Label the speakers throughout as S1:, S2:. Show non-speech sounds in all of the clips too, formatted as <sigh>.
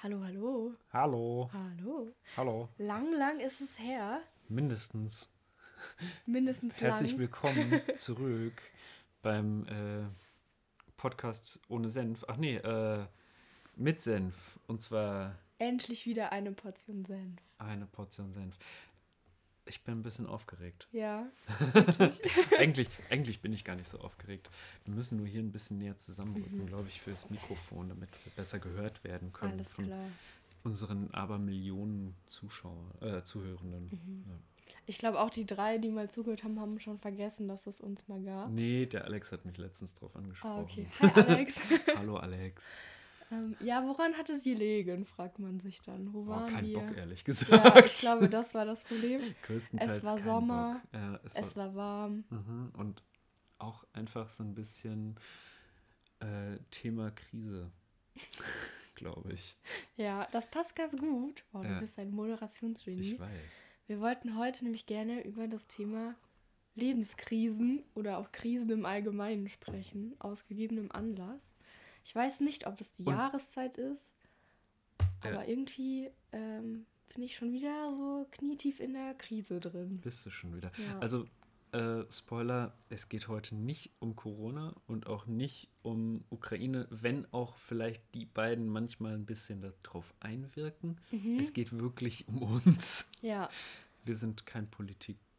S1: Hallo, hallo.
S2: Hallo.
S1: Hallo.
S2: Hallo.
S1: Lang, lang ist es her.
S2: Mindestens.
S1: Mindestens
S2: Herzlich
S1: lang.
S2: willkommen <laughs> zurück beim äh, Podcast ohne Senf. Ach nee, äh, mit Senf. Und zwar
S1: Endlich wieder eine Portion Senf.
S2: eine Portion Senf. Ich bin ein bisschen aufgeregt.
S1: Ja. <laughs>
S2: eigentlich, eigentlich bin ich gar nicht so aufgeregt. Wir müssen nur hier ein bisschen näher zusammenrücken,
S1: Mhm.
S2: glaube ich, für das Mikrofon, damit wir besser gehört werden können
S1: Alles
S2: von
S1: klar.
S2: unseren Abermillionen Zuschauer, äh, Zuhörenden.
S1: Mhm.
S2: Ja.
S1: Ich glaube auch die drei, die mal zugehört haben, haben schon vergessen, dass es uns mal gab.
S2: Nee, der Alex hat mich letztens drauf angesprochen.
S1: Ah, okay. Hi Alex. <laughs>
S2: Hallo Alex.
S1: Ähm, ja, woran hatte die Legen, fragt man sich dann. Wo
S2: Oh,
S1: waren
S2: kein
S1: wir?
S2: Bock, ehrlich gesagt.
S1: Ja, ich glaube, das war das Problem. <laughs>
S2: Größtenteils
S1: es war Sommer.
S2: Ja, es,
S1: Es
S2: war,
S1: war warm.
S2: mhm. Und auch einfach so ein bisschen äh, Thema Krise, <laughs> glaube ich.
S1: Ja, das passt ganz gut. Wow, du
S2: Ja.
S1: bist ein Moderationsgenie.
S2: Ich weiß.
S1: Wir wollten heute nämlich gerne über das Thema Lebenskrisen oder auch Krisen im Allgemeinen sprechen, aus gegebenem Anlass. Ich weiß nicht, ob es die
S2: Und-
S1: Jahreszeit ist, aber irgendwie ähm, bin ich schon wieder so knietief in der Krise drin.
S2: Bist du schon wieder.
S1: Ja.
S2: Also, äh, Spoiler, es geht heute nicht um Corona und auch nicht um Ukraine, wenn auch vielleicht die beiden manchmal ein bisschen darauf einwirken.
S1: Mhm.
S2: Es geht wirklich um uns.
S1: Ja,
S2: Wir sind kein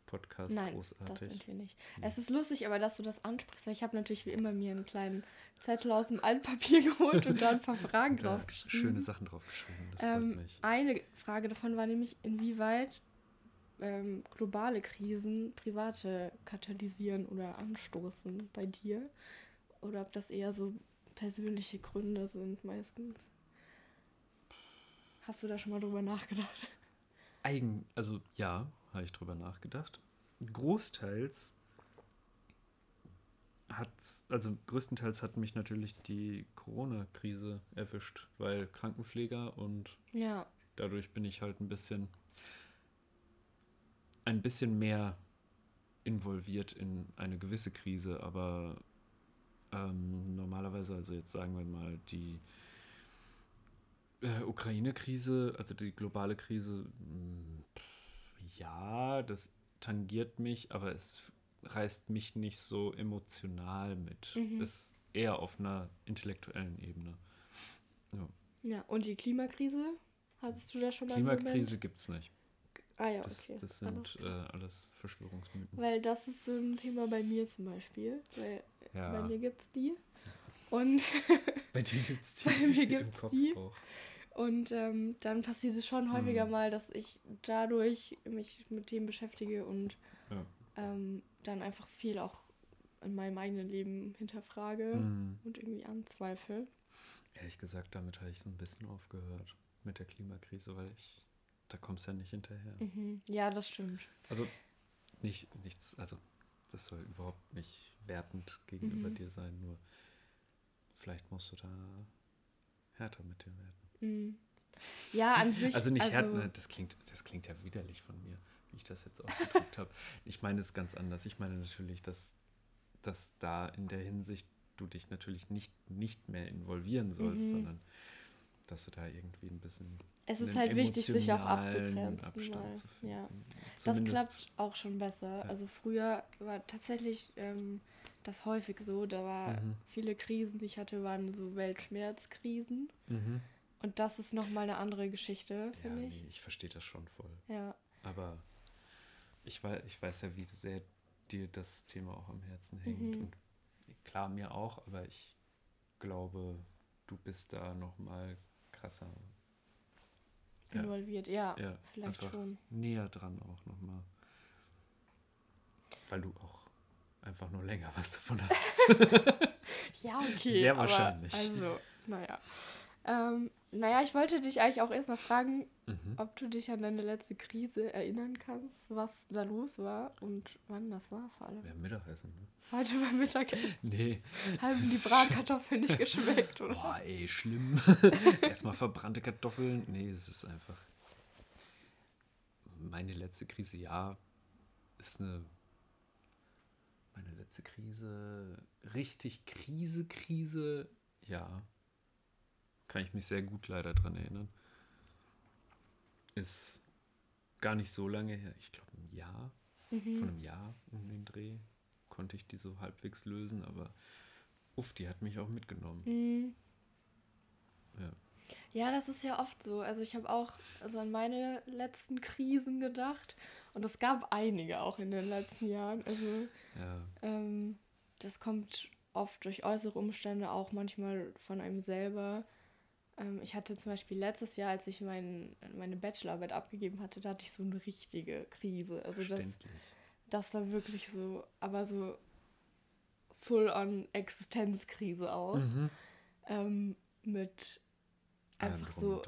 S2: Politik-Podcast
S1: nein, das
S2: großartig.
S1: sind wir nicht. Es ist lustig, aber dass du das ansprichst, weil ich habe natürlich wie immer mir einen kleinen Zettel aus dem Altpapier <laughs> geholt und da ein paar Fragen draufgeschrieben.
S2: Schöne Sachen draufgeschrieben. Das freut
S1: Ähm,
S2: mich.
S1: eine Frage davon war nämlich, inwieweit ähm, globale Krisen private katalysieren oder anstoßen bei dir. Oder ob das eher so persönliche Gründe sind meistens. Hast du da schon mal drüber nachgedacht?
S2: Eigen, also ja, habe ich drüber nachgedacht. Großteils hat's, also größtenteils hat mich natürlich die Corona-Krise erwischt, weil Krankenpfleger und
S1: Ja,
S2: dadurch bin ich halt ein bisschen ein bisschen mehr involviert in eine gewisse Krise, aber ähm, normalerweise, also jetzt sagen wir mal die äh, Ukraine-Krise, also die globale Krise, mh, pff, ja, das tangiert mich, aber es reißt mich nicht so emotional mit.
S1: Mhm.
S2: Es ist eher auf einer intellektuellen Ebene. Ja.
S1: ja. Und die Klimakrise? Hattest du da schon mal
S2: Klimakrise gibt es nicht.
S1: Ah ja,
S2: Das,
S1: okay.
S2: das
S1: Alles
S2: sind äh, alles Verschwörungsmythen.
S1: Weil das ist so ein Thema bei mir zum Beispiel. Weil bei
S2: ja,
S1: mir gibt es die. Und <laughs>
S2: bei dir gibt es die
S1: bei mir
S2: im
S1: gibt's
S2: Kopf
S1: die.
S2: auch.
S1: Und ähm, dann passiert es schon häufiger
S2: Mhm.
S1: mal, dass ich dadurch mich mit Themen beschäftige und
S2: Ja.
S1: ähm, dann einfach viel auch in meinem eigenen Leben hinterfrage
S2: Mhm.
S1: und irgendwie anzweifle.
S2: Ehrlich gesagt, damit habe ich so ein bisschen aufgehört mit der Klimakrise, weil ich, da kommst du ja nicht hinterher.
S1: Mhm. Ja, das stimmt.
S2: Also nicht, nichts, also das soll überhaupt nicht wertend gegenüber
S1: Mhm.
S2: dir sein, nur vielleicht musst du da härter mit dir werden.
S1: Mhm. Ja, an sich.
S2: Also nicht
S1: also,
S2: härter, ne, das klingt, das klingt ja widerlich von mir, wie ich das jetzt ausgedrückt habe. Ich meine es ganz anders. Ich meine natürlich, dass, dass da in der Hinsicht du dich natürlich nicht, nicht mehr involvieren sollst,
S1: Mhm.
S2: sondern dass du da irgendwie ein bisschen
S1: Es ist halt wichtig, sich auch abzugrenzen.
S2: Abstand zu finden.
S1: ja. Das klappt auch schon besser.
S2: Ja.
S1: Also früher war tatsächlich ähm, das häufig so. Da war
S2: Mhm.
S1: viele Krisen, die ich hatte, waren so Weltschmerzkrisen.
S2: Mhm.
S1: Und das ist nochmal eine andere Geschichte,
S2: Ja,
S1: finde ich.
S2: nee, ich verstehe das schon voll.
S1: Ja.
S2: Aber ich weiß, ich weiß ja, wie sehr dir das Thema auch am Herzen hängt.
S1: Mhm.
S2: Und klar, mir auch, aber ich glaube, du bist da noch mal krasser. Ja.
S1: involviert. Ja,
S2: Ja,
S1: vielleicht
S2: einfach
S1: schon.
S2: näher dran auch noch mal. Weil du auch einfach nur länger was davon hast. <laughs>
S1: Ja, okay.
S2: Sehr wahrscheinlich.
S1: Also, naja. Ähm, naja, ich wollte dich eigentlich auch erstmal fragen,
S2: mhm.
S1: ob du dich an deine letzte Krise erinnern kannst, was da los war und wann das war vor allem.
S2: Wir haben Mittagessen, ne?
S1: Heute beim Mittagessen <laughs>
S2: Nee.
S1: haben die Bratkartoffeln nicht <laughs> geschmeckt, oder?
S2: Boah, ey, schlimm. <laughs> Erstmal verbrannte Kartoffeln. Nee, es ist einfach. Meine letzte Krise, ja, ist eine. Meine letzte Krise. Richtig Krise, Krise, ja. Kann ich mich sehr gut leider dran erinnern. Ist gar nicht so lange her, ich glaube ein Jahr,
S1: Mhm.
S2: von einem Jahr um den Dreh konnte ich die so halbwegs lösen, aber uff, die hat mich auch mitgenommen.
S1: Mhm.
S2: Ja.
S1: Ja, das ist ja oft so. Also ich habe auch also an meine letzten Krisen gedacht. Und es gab einige auch in den letzten Jahren. Also
S2: Ja,
S1: ähm, das kommt oft durch äußere Umstände, auch manchmal von einem selber. Ähm, ich hatte zum Beispiel letztes Jahr, als ich mein, meine Bachelorarbeit abgegeben hatte, da hatte ich so eine richtige Krise. Also das, das war wirklich so, aber so full-on Existenzkrise auch.
S2: Mhm.
S1: Ähm, mit einfach
S2: drum
S1: so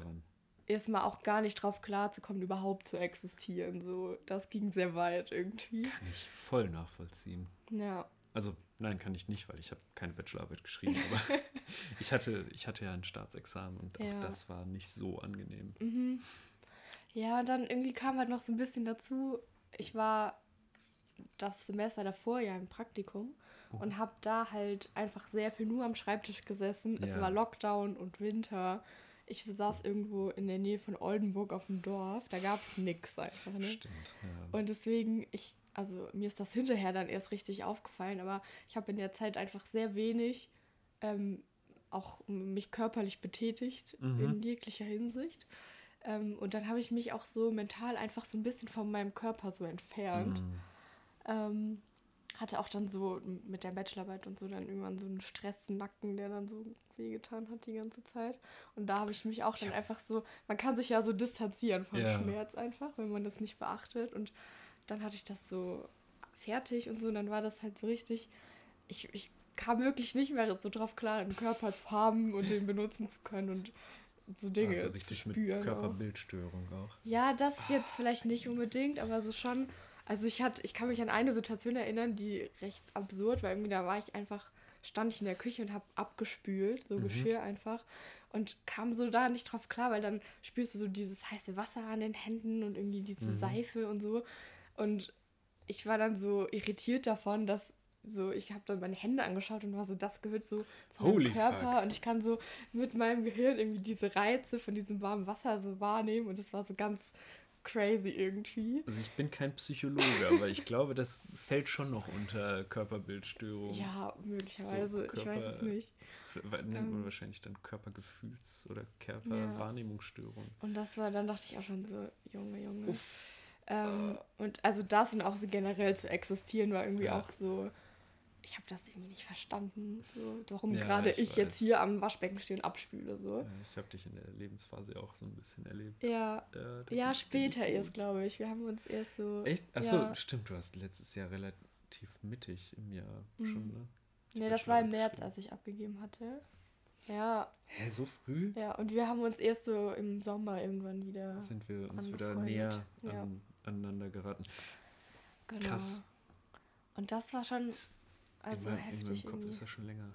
S1: erstmal auch gar nicht drauf klarzukommen, überhaupt zu existieren. So, das ging sehr weit irgendwie.
S2: Kann ich voll nachvollziehen.
S1: Ja.
S2: Also nein, kann ich nicht, weil ich habe keine Bachelorarbeit geschrieben, aber <laughs> ich hatte, ich hatte ja ein Staatsexamen und auch
S1: Ja.
S2: das war nicht so angenehm.
S1: Mhm. Ja, und dann irgendwie kam halt noch so ein bisschen dazu, ich war das Semester davor ja im Praktikum
S2: Oh.
S1: und habe da halt einfach sehr viel nur am Schreibtisch gesessen. Es
S2: Ja.
S1: war Lockdown und Winter. Ich saß irgendwo in der Nähe von Oldenburg auf dem Dorf. Da gab es nix einfach. Ne?
S2: Stimmt. Ja.
S1: Und deswegen, ich, also mir ist das hinterher dann erst richtig aufgefallen, aber ich habe in der Zeit einfach sehr wenig ähm, auch mich körperlich betätigt
S2: Mhm.
S1: in jeglicher Hinsicht. Ähm, und dann habe ich mich auch so mental einfach so ein bisschen von meinem Körper so entfernt.
S2: Mhm.
S1: Ähm, hatte auch dann so mit der Bachelorarbeit und so dann irgendwann so einen Stressnacken, der dann so wehgetan hat die ganze Zeit. Und da habe ich mich auch dann einfach so, man kann sich ja so distanzieren vom
S2: Ja.
S1: Schmerz einfach, wenn man das nicht beachtet. Und dann hatte ich das so fertig und so, und dann war das halt so richtig, ich, ich kam wirklich nicht mehr so drauf klar, einen Körper zu haben und den benutzen zu können und so Dinge
S2: also richtig mit. Körperbildstörung auch.
S1: Ja, das jetzt vielleicht nicht unbedingt, aber so schon. Also ich hatte, ich kann mich an eine Situation erinnern, die recht absurd war. Irgendwie da war ich einfach, stand ich in der Küche und habe abgespült, so
S2: Mhm.
S1: Geschirr einfach. Und kam so da nicht drauf klar, weil dann spürst du so dieses heiße Wasser an den Händen und irgendwie diese
S2: Mhm.
S1: Seife und so. Und ich war dann so irritiert davon, dass so, ich habe dann meine Hände angeschaut und war so, das gehört so zu
S2: Holy
S1: meinem Körper
S2: fuck.
S1: und ich kann so mit meinem Gehirn irgendwie diese Reize von diesem warmen Wasser so wahrnehmen und das war so ganz crazy irgendwie.
S2: Also ich bin kein Psychologe, aber ich glaube, das fällt schon noch unter Körperbildstörung.
S1: Ja, möglicherweise, ich weiß es
S2: Körper-
S1: nicht.
S2: Nennt man
S1: Ähm.
S2: wahrscheinlich dann Körpergefühls- oder Körperwahrnehmungsstörung.
S1: Und das war, dann dachte ich auch schon so, Junge, Junge. Ähm, und also das und auch so generell zu existieren war irgendwie
S2: Ja.
S1: auch so, ich habe das irgendwie nicht verstanden, so, warum
S2: Ja,
S1: gerade
S2: ich
S1: ich, jetzt hier am Waschbecken stehe und abspüle, so.
S2: Ja, ich habe dich in der Lebensphase auch so ein bisschen erlebt.
S1: Ja,
S2: Äh,
S1: ja, später erst, glaube ich. Wir haben uns erst so.
S2: Echt? Achso, stimmt, du hast letztes Jahr relativ mittig im Jahr
S1: Mhm.
S2: schon, ne?
S1: Nee, das war im März, als ich abgegeben hatte. Ja,
S2: Hä, so früh?
S1: ja, und wir haben uns erst so im Sommer irgendwann wieder.
S2: Sind wir uns wieder näher
S1: Ja.
S2: an, aneinander geraten.
S1: Genau.
S2: Krass.
S1: Und das war schon, also
S2: in, meinem, in
S1: heftig
S2: meinem Kopf
S1: irgendwie.
S2: ist das schon länger.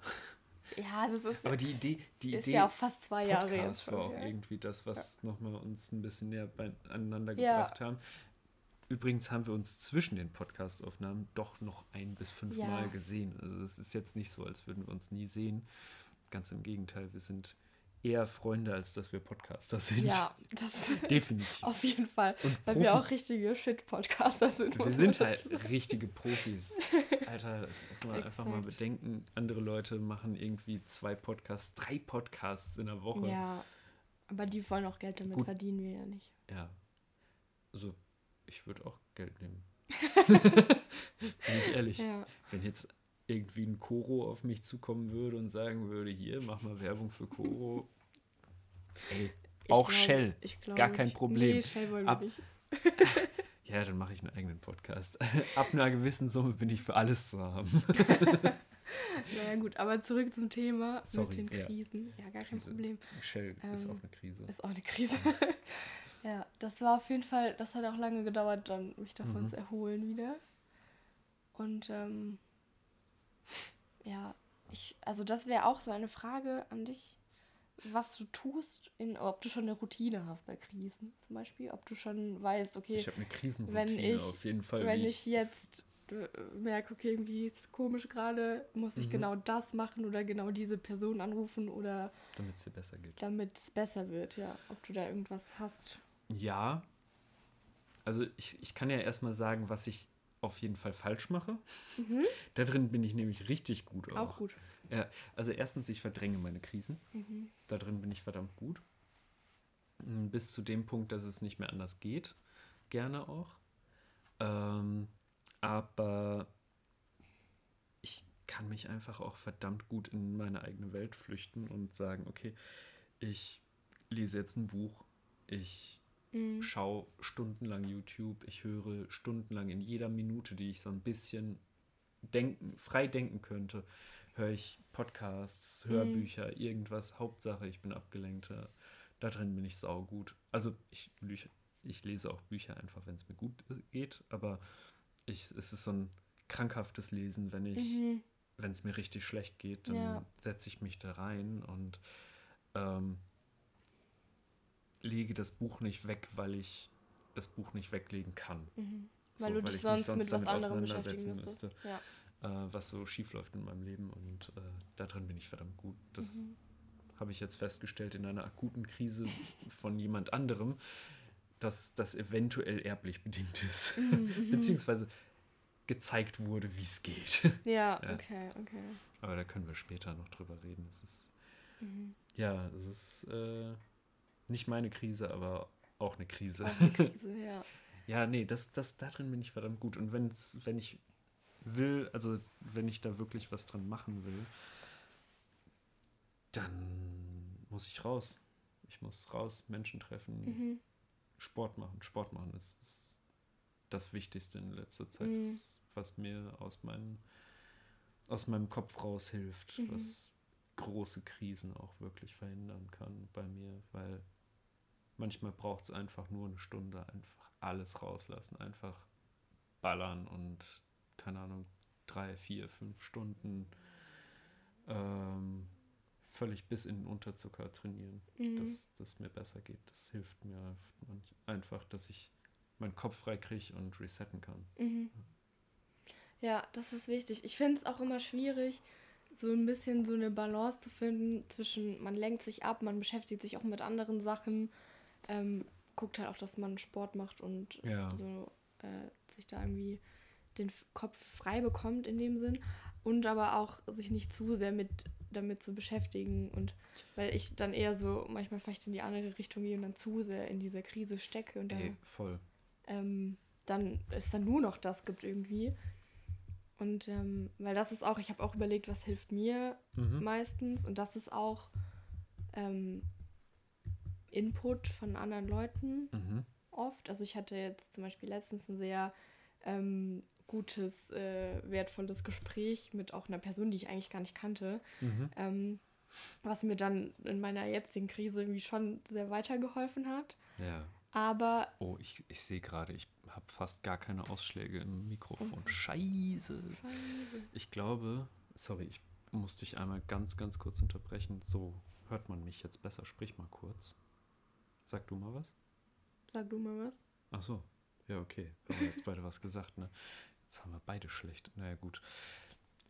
S1: Ja, das ist,
S2: Aber die Idee, die
S1: ist
S2: Idee
S1: ja auch fast zwei Jahre jetzt
S2: Podcast
S1: schon.
S2: war auch
S1: her.
S2: irgendwie das, was nochmal uns ein bisschen näher beieinander
S1: Ja.
S2: gebracht haben. Übrigens haben wir uns zwischen den Podcast-Aufnahmen doch noch ein bis fünf
S1: Ja.
S2: Mal gesehen. Also es ist jetzt nicht so, als würden wir uns nie sehen. Ganz im Gegenteil, wir sind eher Freunde, als dass wir Podcaster sind.
S1: Ja, <laughs> das
S2: Definitiv.
S1: auf jeden Fall.
S2: Und
S1: Weil
S2: Profi-
S1: wir auch richtige Shit-Podcaster sind.
S2: wir sind halt richtige Profis. <laughs> Alter, das muss man einfach mal bedenken. Andere Leute machen irgendwie zwei Podcasts, drei Podcasts in der Woche.
S1: Ja, aber die wollen auch Geld damit
S2: Gut.
S1: verdienen wir ja nicht.
S2: Ja. Also, ich würde auch Geld nehmen. <laughs> Bin ich ehrlich.
S1: Ja,
S2: Wenn jetzt irgendwie ein Koro auf mich zukommen würde und sagen würde, hier, mach mal Werbung für Koro. Ey,
S1: ich
S2: auch
S1: glaube-
S2: Shell.
S1: ich glaube
S2: Gar kein. Problem.
S1: Nee, Shell wollen
S2: Ab-
S1: wir nicht. <laughs>
S2: Ja, dann mache ich einen eigenen Podcast. <laughs> Ab einer gewissen Summe bin ich für alles zu haben. <laughs>
S1: Naja gut, aber zurück zum Thema
S2: Sorry,
S1: mit den
S2: ja.
S1: Krisen. Ja, gar kein
S2: Krise.
S1: Problem.
S2: Shell ist
S1: Ähm,
S2: auch eine Krise.
S1: Ist auch eine Krise. ja, das war auf jeden Fall, das hat auch lange gedauert, dann mich davon
S2: Mhm.
S1: zu erholen wieder. Und ähm, ja, ich, also das wäre auch so eine Frage an dich, was du tust, in, ob du schon eine Routine hast bei Krisen zum Beispiel, ob du schon weißt, okay,
S2: Ich habe eine
S1: wenn
S2: Krisenroutine
S1: ich-
S2: auf jeden Fall.
S1: wenn
S2: wie
S1: ich jetzt äh, merke, okay, irgendwie ist es komisch gerade, muss ich
S2: Mhm.
S1: genau das machen oder genau diese Person anrufen oder
S2: Damit es dir besser geht.
S1: damit es besser wird, ja. Ob du da irgendwas hast.
S2: Ja. Also ich, ich kann ja erstmal sagen, was ich auf jeden Fall falsch mache. Da drin bin ich nämlich richtig gut auch.
S1: Auch gut.
S2: Ja, also erstens, ich verdränge meine Krisen.
S1: Mhm.
S2: Da drin bin ich verdammt gut. Mm, Bis zu dem Punkt, dass es nicht mehr anders geht. Gerne auch. Ähm, aber ich kann mich einfach auch verdammt gut in meine eigene Welt flüchten und sagen, okay, ich lese jetzt ein Buch, ich
S1: Mhm.
S2: schaue stundenlang YouTube, ich höre stundenlang in jeder Minute, die ich so ein bisschen denken, frei denken könnte, höre ich Podcasts, Hörbücher, irgendwas. Hauptsache, ich bin abgelenkt. Da drin bin ich saugut. Also ich, ich lese auch Bücher einfach, wenn es mir gut geht, aber ich, es ist so ein krankhaftes Lesen, wenn ich,
S1: Mhm.
S2: wenn es mir richtig schlecht geht, dann
S1: Ja.
S2: setze ich mich da rein und ähm, lege das Buch nicht weg, weil ich das Buch nicht weglegen kann.
S1: Mhm.
S2: So,
S1: Weil du
S2: weil
S1: dich
S2: ich mich
S1: sonst,
S2: sonst
S1: mit was anderem beschäftigen müsstest. Ja.
S2: Äh, was so schief läuft in meinem Leben und äh, da drin bin ich verdammt gut. Das
S1: Mhm.
S2: habe ich jetzt festgestellt in einer akuten Krise von jemand anderem, dass das eventuell erblich bedingt ist.
S1: Mhm, <laughs>
S2: Beziehungsweise gezeigt wurde, wie es geht. <laughs>
S1: Ja,
S2: Ja.
S1: okay, okay.
S2: Aber da können wir später noch drüber reden. Es ist,
S1: Mhm.
S2: ja, es ist äh, nicht meine Krise, aber auch eine Krise.
S1: Auch eine Krise, <laughs> ja.
S2: Ja, nee, das, das, da drin bin ich verdammt gut. Und wenn's, wenn ich will, also wenn ich da wirklich was dran machen will, dann muss ich raus. Ich muss raus, Menschen treffen,
S1: Mhm.
S2: Sport machen. Sport machen ist, ist das Wichtigste in letzter Zeit,
S1: Mhm.
S2: das, was mir aus, meinen, aus meinem Kopf raushilft,
S1: Mhm.
S2: was große Krisen auch wirklich verhindern kann bei mir, weil manchmal braucht es einfach nur eine Stunde, einfach alles rauslassen, einfach ballern und keine Ahnung, drei, vier, fünf Stunden ähm, völlig bis in den Unterzucker trainieren,
S1: Mhm.
S2: dass das mir besser geht. Das hilft mir einfach, dass ich meinen Kopf frei kriege und resetten kann.
S1: Mhm. Ja, das ist wichtig. Ich finde es auch immer schwierig, so ein bisschen so eine Balance zu finden zwischen, man lenkt sich ab, man beschäftigt sich auch mit anderen Sachen, ähm, guckt halt auch, dass man Sport macht und
S2: Ja.
S1: so äh, sich da irgendwie den Kopf frei bekommt in dem Sinn und aber auch sich nicht zu sehr mit damit zu beschäftigen und weil ich dann eher so manchmal vielleicht in die andere Richtung gehe und dann zu sehr in dieser Krise stecke und da
S2: Ey, voll.
S1: ähm, dann es dann nur noch das gibt irgendwie. Und ähm, weil das ist auch, ich habe auch überlegt, was hilft mir
S2: Mhm.
S1: meistens und das ist auch ähm, Input von anderen Leuten
S2: Mhm.
S1: oft. Also ich hatte jetzt zum Beispiel letztens ein sehr ähm, gutes, äh, wertvolles Gespräch mit auch einer Person, die ich eigentlich gar nicht kannte,
S2: Mhm.
S1: ähm, was mir dann in meiner jetzigen Krise irgendwie schon sehr weitergeholfen hat.
S2: Ja.
S1: Aber
S2: Oh, ich, ich sehe gerade, ich habe fast gar keine Ausschläge im Mikrofon.
S1: Mhm.
S2: Scheiße. Ich glaube, sorry, ich muss dich einmal ganz, ganz kurz unterbrechen. So hört man mich jetzt besser. Sprich mal kurz. Sag du mal was?
S1: sag du mal was.
S2: Ach so. Ja, okay. Wir haben jetzt beide was gesagt, ne? Jetzt haben wir beide schlecht. Naja, gut.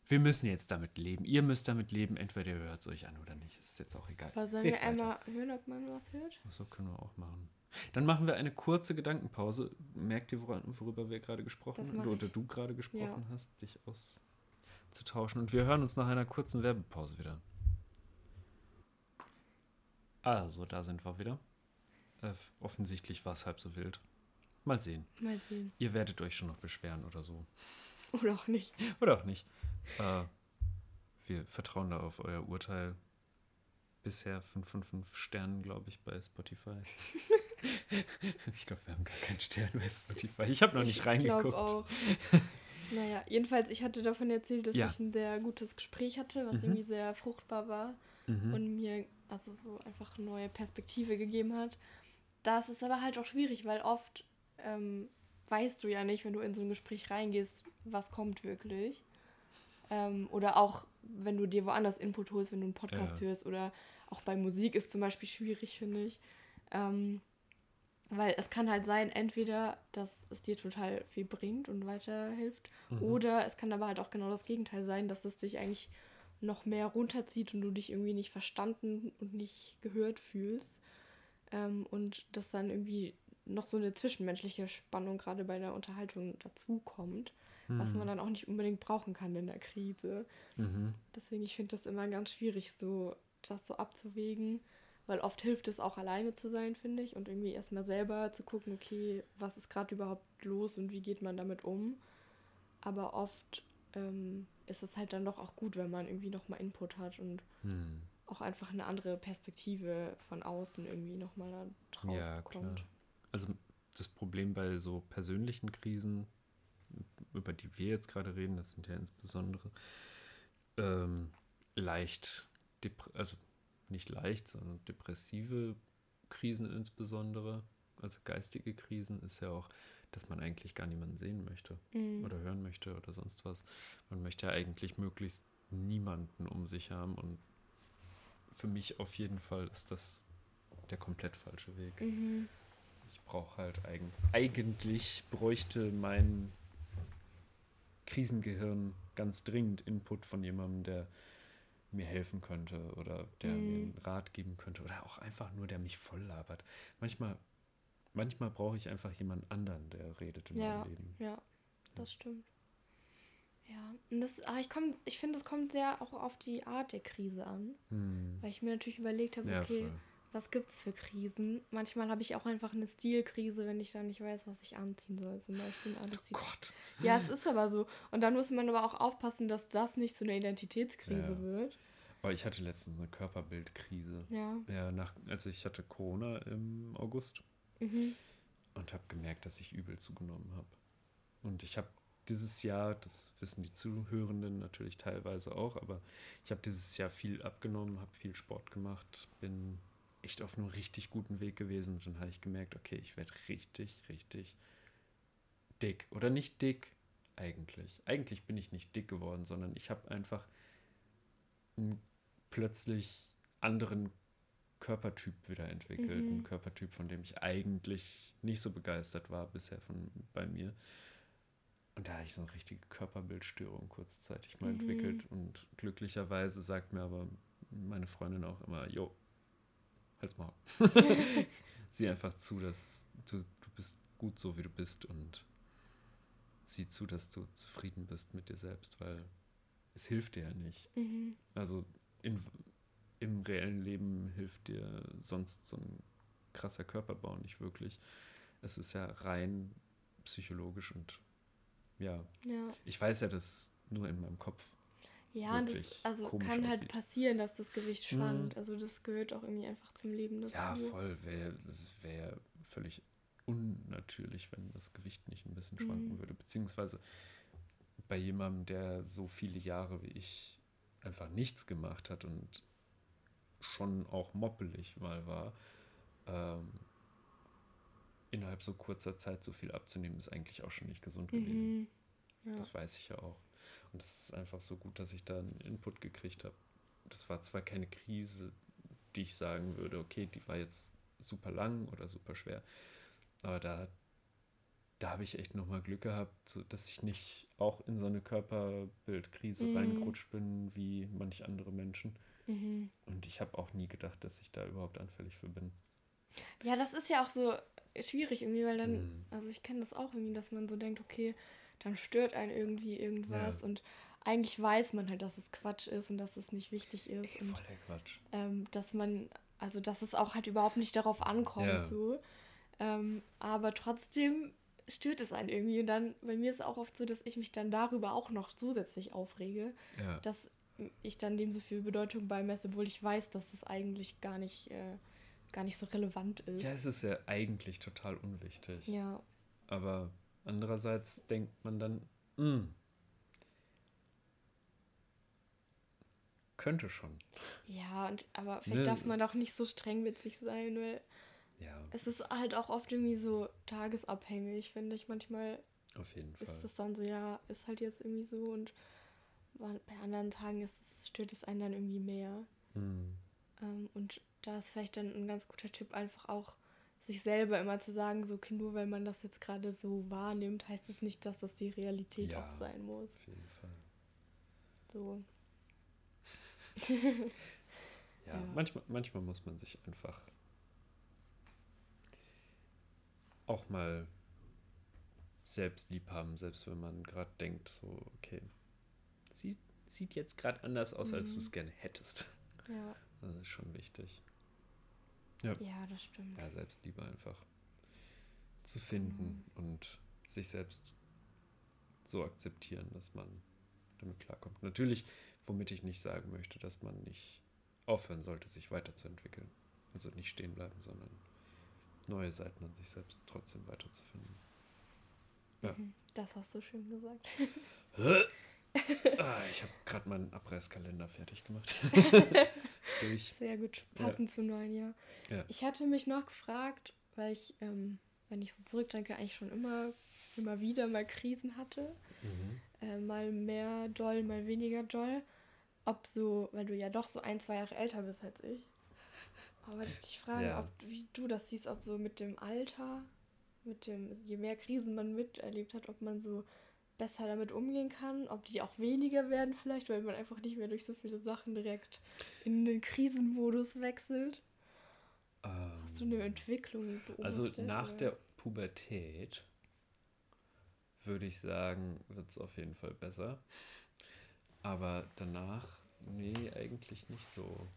S2: Wir müssen jetzt damit leben. Ihr müsst damit leben. Entweder ihr hört es euch an oder nicht. Ist jetzt auch egal.
S1: Aber sollen
S2: Red
S1: wir
S2: weiter.
S1: einmal hören, ob man was hört?
S2: Ach so, können wir auch machen. Dann machen wir eine kurze Gedankenpause. Merkt ihr, worüber wir gerade gesprochen haben? Oder du gerade gesprochen hast, dich auszutauschen. Und wir hören uns nach einer kurzen Werbepause wieder. Also, da sind wir wieder. Äh, offensichtlich war es halb so wild. Mal sehen.
S1: Mal sehen.
S2: Ihr werdet euch schon noch beschweren oder so. <laughs>
S1: Oder auch nicht.
S2: Oder auch nicht. Äh, wir vertrauen da auf euer Urteil. Bisher 5 von 5 Sternen, glaube ich, bei Spotify. <laughs> ich glaube, wir haben gar keinen Stern bei Spotify. Ich habe noch nicht
S1: Ich
S2: reingeguckt.
S1: auch. <laughs> naja, jedenfalls, ich hatte davon erzählt, dass
S2: Ja.
S1: ich ein sehr gutes Gespräch hatte, was
S2: Mhm.
S1: irgendwie sehr fruchtbar war
S2: Mhm.
S1: und mir also so einfach eine neue Perspektive gegeben hat. Das ist aber halt auch schwierig, weil oft ähm, weißt du ja nicht, wenn du in so ein Gespräch reingehst, was kommt wirklich. Ähm, oder auch, wenn du dir woanders Input holst, wenn du einen Podcast
S2: Ja.
S1: hörst oder auch bei Musik ist zum Beispiel schwierig, finde ich. Ähm, Weil es kann halt sein, entweder, dass es dir total viel bringt und weiterhilft, mhm. oder es kann aber halt auch genau das Gegenteil sein, dass es dich eigentlich noch mehr runterzieht und du dich irgendwie nicht verstanden und nicht gehört fühlst. Ähm, und dass dann irgendwie noch so eine zwischenmenschliche Spannung gerade bei der Unterhaltung dazukommt, mhm. was man dann auch nicht unbedingt brauchen kann in der Krise. Mhm. Deswegen, ich finde das immer ganz schwierig, so das so abzuwägen weil oft hilft es auch alleine zu sein, finde ich, und irgendwie erstmal selber zu gucken, okay, was ist gerade überhaupt los und wie geht man damit um. Aber oft ähm, ist es halt dann doch auch gut, wenn man irgendwie nochmal Input hat und hm. Auch einfach eine andere Perspektive von außen irgendwie nochmal da drauf ja,
S2: bekommt. Klar. Also das Problem bei so persönlichen Krisen, über die wir jetzt gerade reden, das sind ja insbesondere ähm, leicht, also nicht leicht, sondern depressive Krisen insbesondere, also geistige Krisen, ist ja auch, dass man eigentlich gar niemanden sehen möchte mhm. oder hören möchte oder sonst was. Man möchte ja eigentlich möglichst niemanden um sich haben und für mich auf jeden Fall ist das der komplett falsche Weg. Mhm. Ich brauche halt eigen, eigentlich bräuchte mein Krisengehirn ganz dringend Input von jemandem, der mir helfen könnte oder der mhm. mir einen Rat geben könnte oder auch einfach nur, der mich voll labert. Manchmal, manchmal brauche ich einfach jemand anderen, der redet in
S1: ja,
S2: meinem Leben.
S1: Ja, das stimmt. Ja, und das, aber ich, ich finde, es kommt sehr auch auf die Art der Krise an. Mhm. Weil ich mir natürlich überlegt habe, ja, okay, voll. was gibt es für Krisen? Manchmal habe ich auch einfach eine Stilkrise, wenn ich dann nicht weiß, was ich anziehen soll. Zum Beispiel alles oh Gott. Ja, es ist aber so. Und dann muss man aber auch aufpassen, dass das nicht zu einer Identitätskrise ja. wird.
S2: Aber ich hatte letztens eine Körperbildkrise. Ja. Ja, nach, also ich hatte Corona im August mhm. und habe gemerkt, dass ich übel zugenommen habe. Und ich habe dieses Jahr, das wissen die Zuhörenden natürlich teilweise auch, aber ich habe dieses Jahr viel abgenommen, habe viel Sport gemacht, bin echt auf einem richtig guten Weg gewesen. Und dann habe ich gemerkt, okay, ich werde richtig, richtig dick. Oder nicht dick, eigentlich. Eigentlich bin ich nicht dick geworden, sondern ich habe einfach einen plötzlich anderen Körpertyp wieder entwickelt. Mhm. Ein Körpertyp, von dem ich eigentlich nicht so begeistert war bisher von bei mir. Und da habe ich so eine richtige Körperbildstörung kurzzeitig mal mhm. entwickelt. Und glücklicherweise sagt mir aber meine Freundin auch immer, jo, halt's mal. <laughs> <laughs> sieh einfach zu, dass du, du bist gut so, wie du bist und sieh zu, dass du zufrieden bist mit dir selbst, weil es hilft dir ja nicht. Mhm. Also in, im reellen Leben hilft dir sonst so ein krasser Körperbau nicht wirklich. Es ist ja rein psychologisch und ja. ja. Ich weiß ja, dass nur in meinem Kopf. Ja,
S1: das also kann halt aussieht. passieren, dass das Gewicht mhm. schwankt. Mhm. Also das gehört auch irgendwie einfach zum Leben dazu.
S2: Ja, voll. Wär, das wäre völlig unnatürlich, wenn das Gewicht nicht ein bisschen schwanken mhm. würde. Beziehungsweise bei jemandem, der so viele Jahre wie ich einfach nichts gemacht hat und schon auch moppelig mal war, ähm, innerhalb so kurzer Zeit so viel abzunehmen, ist eigentlich auch schon nicht gesund mhm. gewesen. Ja. Das weiß ich ja auch. Und es ist einfach so gut, dass ich da einen Input gekriegt habe. Das war zwar keine Krise, die ich sagen würde, okay, die war jetzt super lang oder super schwer, aber da da habe ich echt nochmal Glück gehabt, so, dass ich nicht auch in so eine Körperbildkrise mhm. reingerutscht bin wie manch andere Menschen. Mhm. Und ich habe auch nie gedacht, dass ich da überhaupt anfällig für bin.
S1: Ja, das ist ja auch so schwierig irgendwie, weil dann, mhm. also ich kenne das auch irgendwie, dass man so denkt, okay, dann stört einen irgendwie irgendwas ja. und eigentlich weiß man halt, dass es Quatsch ist und dass es nicht wichtig ist. Ey, voll der Quatsch. Ähm, dass man, also dass es auch halt überhaupt nicht darauf ankommt, ja. so. Ähm, aber trotzdem stört es einen irgendwie. Und dann, bei mir ist es auch oft so, dass ich mich dann darüber auch noch zusätzlich aufrege, ja. dass ich dann dem so viel Bedeutung beimesse, obwohl ich weiß, dass es eigentlich gar nicht, äh, gar nicht so relevant ist.
S2: Ja, es ist ja eigentlich total unwichtig. Ja. Aber andererseits denkt man dann, mh, hm, könnte schon.
S1: Ja, und aber vielleicht ne, darf man doch nicht so streng mit sich sein, weil ja. Es ist halt auch oft irgendwie so tagesabhängig, finde ich. Manchmal
S2: Auf jeden Fall.
S1: ist das dann so, ja, ist halt jetzt irgendwie so und bei anderen Tagen ist, stört es einen dann irgendwie mehr. Mhm. Ähm, und da ist vielleicht dann ein ganz guter Tipp, einfach auch sich selber immer zu sagen, so, okay, nur weil man das jetzt gerade so wahrnimmt, heißt es das nicht, dass das die Realität ja, auch sein muss. Auf jeden Fall. So. <laughs>
S2: ja, ja, Manchmal, manchmal muss man sich einfach auch mal selbst lieb haben, selbst wenn man gerade denkt, so, okay, sieht, sieht jetzt gerade anders aus, mhm. als du es gerne hättest. Ja. Das ist schon wichtig.
S1: Ja, ja das stimmt.
S2: Ja, Selbstliebe einfach zu finden mhm. und sich selbst so akzeptieren, dass man damit klarkommt. Natürlich, womit ich nicht sagen möchte, dass man nicht aufhören sollte, sich weiterzuentwickeln. Also nicht stehen bleiben, sondern neue Seiten an sich selbst trotzdem weiterzufinden.
S1: Ja. Mhm, das hast du schön gesagt. <laughs>
S2: ah, ich habe gerade meinen Abreißkalender fertig gemacht. <laughs>
S1: Sehr gut, passend ja. zum neuen Jahr. Ja. Ich hatte mich noch gefragt, weil ich, ähm, wenn ich so zurückdenke, eigentlich schon immer, immer wieder mal Krisen hatte. Mhm. Äh, mal mehr doll, mal weniger doll. Ob so, weil du ja doch so ein, zwei Jahre älter bist als ich. Aber ich dich fragen, ja. ob, wie du das siehst, ob so mit dem Alter, mit dem, je mehr Krisen man miterlebt hat, ob man so besser damit umgehen kann, ob die auch weniger werden vielleicht, weil man einfach nicht mehr durch so viele Sachen direkt in den Krisenmodus wechselt. Ähm, Hast du eine Entwicklung
S2: beobachtet? Also nach der Pubertät würde ich sagen, wird es auf jeden Fall besser. Aber danach, nee, eigentlich nicht so.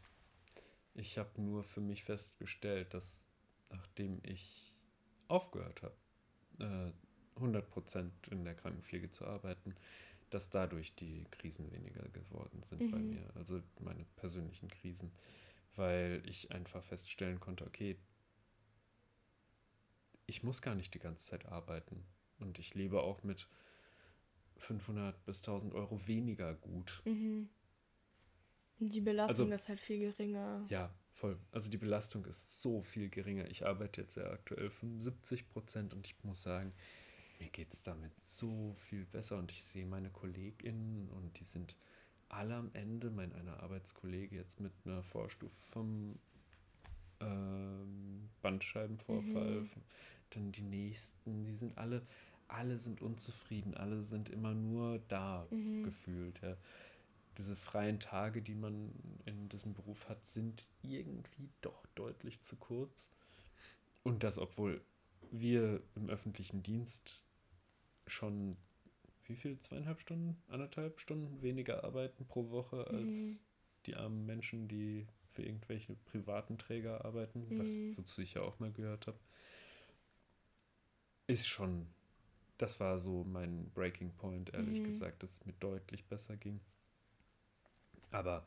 S2: Ich habe nur für mich festgestellt, dass nachdem ich aufgehört habe, äh, 100% in der Krankenpflege zu arbeiten, dass dadurch die Krisen weniger geworden sind mhm. bei mir. Also meine persönlichen Krisen. Weil ich einfach feststellen konnte, okay, ich muss gar nicht die ganze Zeit arbeiten. Und ich lebe auch mit 500 bis 1000 Euro weniger gut.
S1: Mhm. Die Belastung also, ist halt viel geringer.
S2: Ja, voll. Also die Belastung ist so viel geringer. Ich arbeite jetzt ja aktuell 75 Prozent und ich muss sagen, mir geht es damit so viel besser und ich sehe meine KollegInnen und die sind alle am Ende. Mein einer Arbeitskollege jetzt mit einer Vorstufe vom ähm, Bandscheibenvorfall, mhm. dann die nächsten, die sind alle, alle sind unzufrieden, alle sind immer nur da mhm. gefühlt. Ja. Diese freien Tage, die man in diesem Beruf hat, sind irgendwie doch deutlich zu kurz. Und das, obwohl wir im öffentlichen Dienst schon wie viel? Zweieinhalb Stunden? Anderthalb Stunden weniger arbeiten pro Woche als mhm. die armen Menschen, die für irgendwelche privaten Träger arbeiten, mhm. was, wozu ich ja auch mal gehört habe. Ist schon, das war so mein Breaking Point, ehrlich mhm. gesagt, dass es mir deutlich besser ging. Aber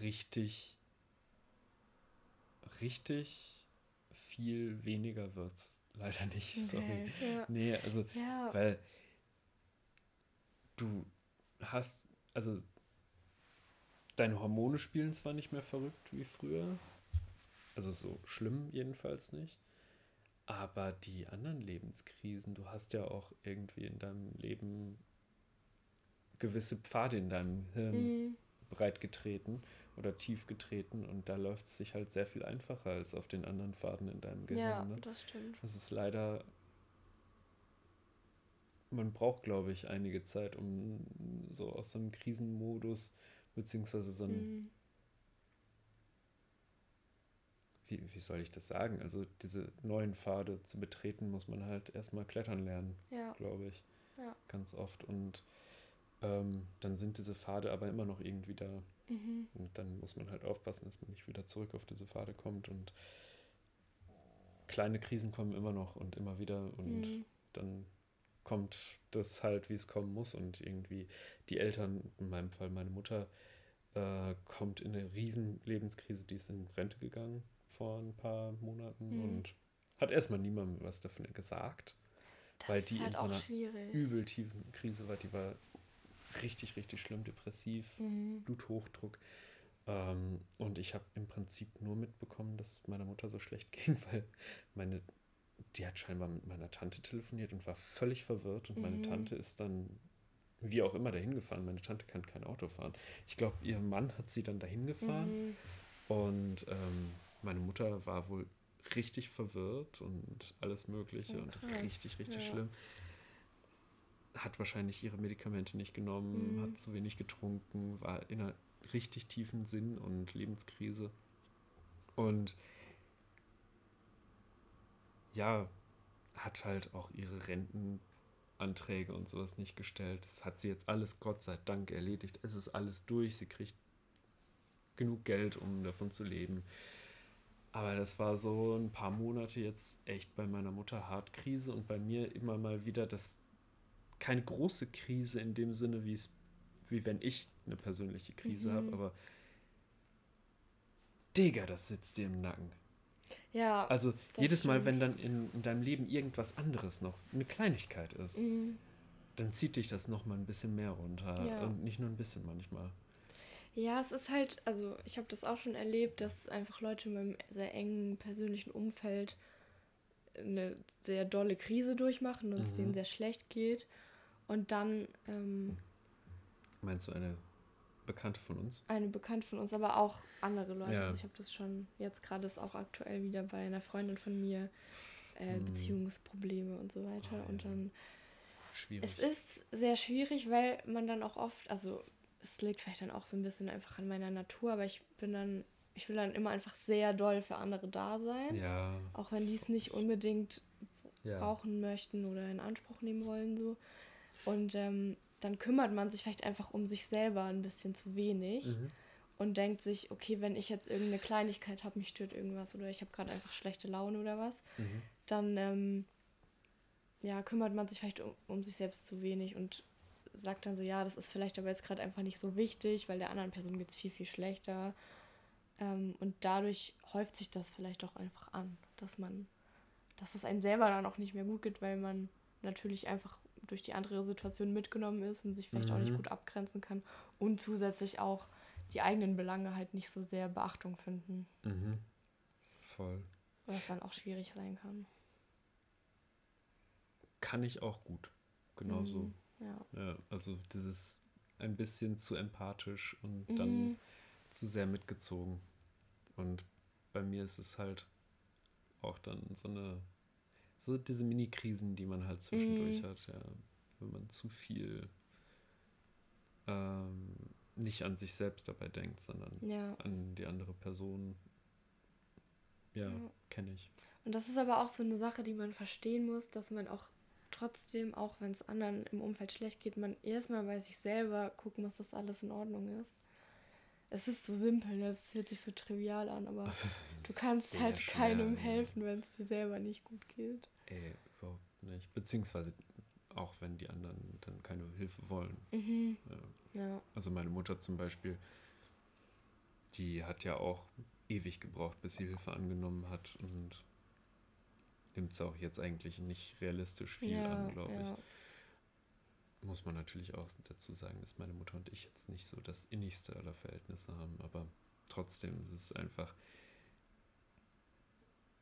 S2: richtig, richtig viel weniger wird es leider nicht, sorry. Okay, ja. Nee, also, ja. weil du hast, also deine Hormone spielen zwar nicht mehr verrückt wie früher, also so schlimm jedenfalls nicht, aber die anderen Lebenskrisen, du hast ja auch irgendwie in deinem Leben gewisse Pfade in deinem Hirn mhm. breitgetreten oder tief getreten und da läuft es sich halt sehr viel einfacher als auf den anderen Faden in deinem Gehirn. Ja, ne? das stimmt. Das ist leider. Man braucht, glaube ich, einige Zeit, um so aus so einem Krisenmodus, beziehungsweise so einem. Mhm. Wie, wie soll ich das sagen? Also diese neuen Pfade zu betreten, muss man halt erstmal klettern lernen, ja. glaube ich. Ja. Ganz oft. Und ähm, dann sind diese Pfade aber immer noch irgendwie da. Mhm. Und dann muss man halt aufpassen, dass man nicht wieder zurück auf diese Pfade kommt. Und kleine Krisen kommen immer noch und immer wieder. Und mhm. dann kommt das halt, wie es kommen muss. Und irgendwie die Eltern, in meinem Fall meine Mutter, äh, kommt in eine riesen Lebenskrise, die ist in Rente gegangen vor ein paar Monaten mhm. und hat erstmal niemandem was davon gesagt. Das weil die halt in so einer übel tiefen Krise war. Die war richtig, richtig schlimm, depressiv, mhm. Bluthochdruck. Ähm, und ich habe im Prinzip nur mitbekommen, dass meiner Mutter so schlecht <laughs> ging, weil meine, die hat scheinbar mit meiner Tante telefoniert und war völlig verwirrt. Und mhm. meine Tante ist dann, wie auch immer, dahin gefahren. Meine Tante kann kein Auto fahren. Ich glaube, ihr Mann hat sie dann dahin gefahren. Mhm. Und ähm, meine Mutter war wohl richtig verwirrt und alles Mögliche oh, und richtig, richtig ja. schlimm. Hat wahrscheinlich ihre Medikamente nicht genommen, mhm. hat zu wenig getrunken, war in einer richtig tiefen Sinn- und Lebenskrise. Und ja, hat halt auch ihre Rentenanträge und sowas nicht gestellt. Das hat sie jetzt alles Gott sei Dank erledigt. Es ist alles durch. Sie kriegt genug Geld, um davon zu leben. Aber das war so ein paar Monate jetzt echt bei meiner Mutter hart Krise und bei mir immer mal wieder das keine große Krise in dem Sinne, wie es wie wenn ich eine persönliche Krise mhm. habe, aber Digga, das sitzt dir im Nacken. Ja. Also jedes stimmt. Mal, wenn dann in, in deinem Leben irgendwas anderes noch eine Kleinigkeit ist, mhm. dann zieht dich das noch mal ein bisschen mehr runter ja. und nicht nur ein bisschen manchmal.
S1: Ja, es ist halt, also ich habe das auch schon erlebt, dass einfach Leute in meinem sehr engen persönlichen Umfeld eine sehr dolle Krise durchmachen und mhm. es denen sehr schlecht geht. Und dann. Ähm,
S2: Meinst du eine Bekannte von uns?
S1: Eine Bekannte von uns, aber auch andere Leute. Ja. Also ich habe das schon, jetzt gerade ist auch aktuell wieder bei einer Freundin von mir, äh, mhm. Beziehungsprobleme und so weiter. Oh, und dann. Schwierig. Es ist sehr schwierig, weil man dann auch oft, also es liegt vielleicht dann auch so ein bisschen einfach an meiner Natur, aber ich bin dann, ich will dann immer einfach sehr doll für andere da sein. Ja. Auch wenn die es nicht unbedingt ja. brauchen möchten oder in Anspruch nehmen wollen, so. Und ähm, dann kümmert man sich vielleicht einfach um sich selber ein bisschen zu wenig mhm. und denkt sich, okay, wenn ich jetzt irgendeine Kleinigkeit habe, mich stört irgendwas oder ich habe gerade einfach schlechte Laune oder was, mhm. dann ähm, ja, kümmert man sich vielleicht um, um sich selbst zu wenig und sagt dann so, ja, das ist vielleicht aber jetzt gerade einfach nicht so wichtig, weil der anderen Person geht es viel, viel schlechter. Ähm, und dadurch häuft sich das vielleicht auch einfach an, dass man, dass es einem selber dann auch nicht mehr gut geht, weil man natürlich einfach durch die andere Situation mitgenommen ist und sich vielleicht mhm. auch nicht mhm. gut abgrenzen kann und zusätzlich auch die eigenen Belange halt nicht so sehr Beachtung finden. Mhm. Voll. Was dann auch schwierig sein kann.
S2: Kann ich auch gut. Genauso. Mhm. Ja. ja. Also dieses ein bisschen zu empathisch und mhm. dann zu sehr mitgezogen. Und bei mir ist es halt auch dann so eine, so diese Mini-Krisen, die man halt zwischendurch mhm. hat, ja. Wenn man zu viel ähm, nicht an sich selbst dabei denkt, sondern ja. an die andere Person. Ja, ja. kenne ich.
S1: Und das ist aber auch so eine Sache, die man verstehen muss, dass man auch trotzdem, auch wenn es anderen im Umfeld schlecht geht, man erstmal bei sich selber gucken muss, dass alles in Ordnung ist. Es ist so simpel, das hört sich so trivial an, aber <laughs> du kannst halt schwer, keinem helfen, wenn es dir selber nicht gut geht.
S2: Ey, überhaupt nicht. Beziehungsweise auch wenn die anderen dann keine Hilfe wollen. Mhm. Ja. ja. Also meine Mutter zum Beispiel, die hat ja auch ewig gebraucht, bis sie Hilfe angenommen hat und nimmt es auch jetzt eigentlich nicht realistisch viel ja, an, glaube ich. Muss man natürlich auch dazu sagen, dass meine Mutter und ich jetzt nicht so das innigste aller Verhältnisse haben, aber trotzdem ist es einfach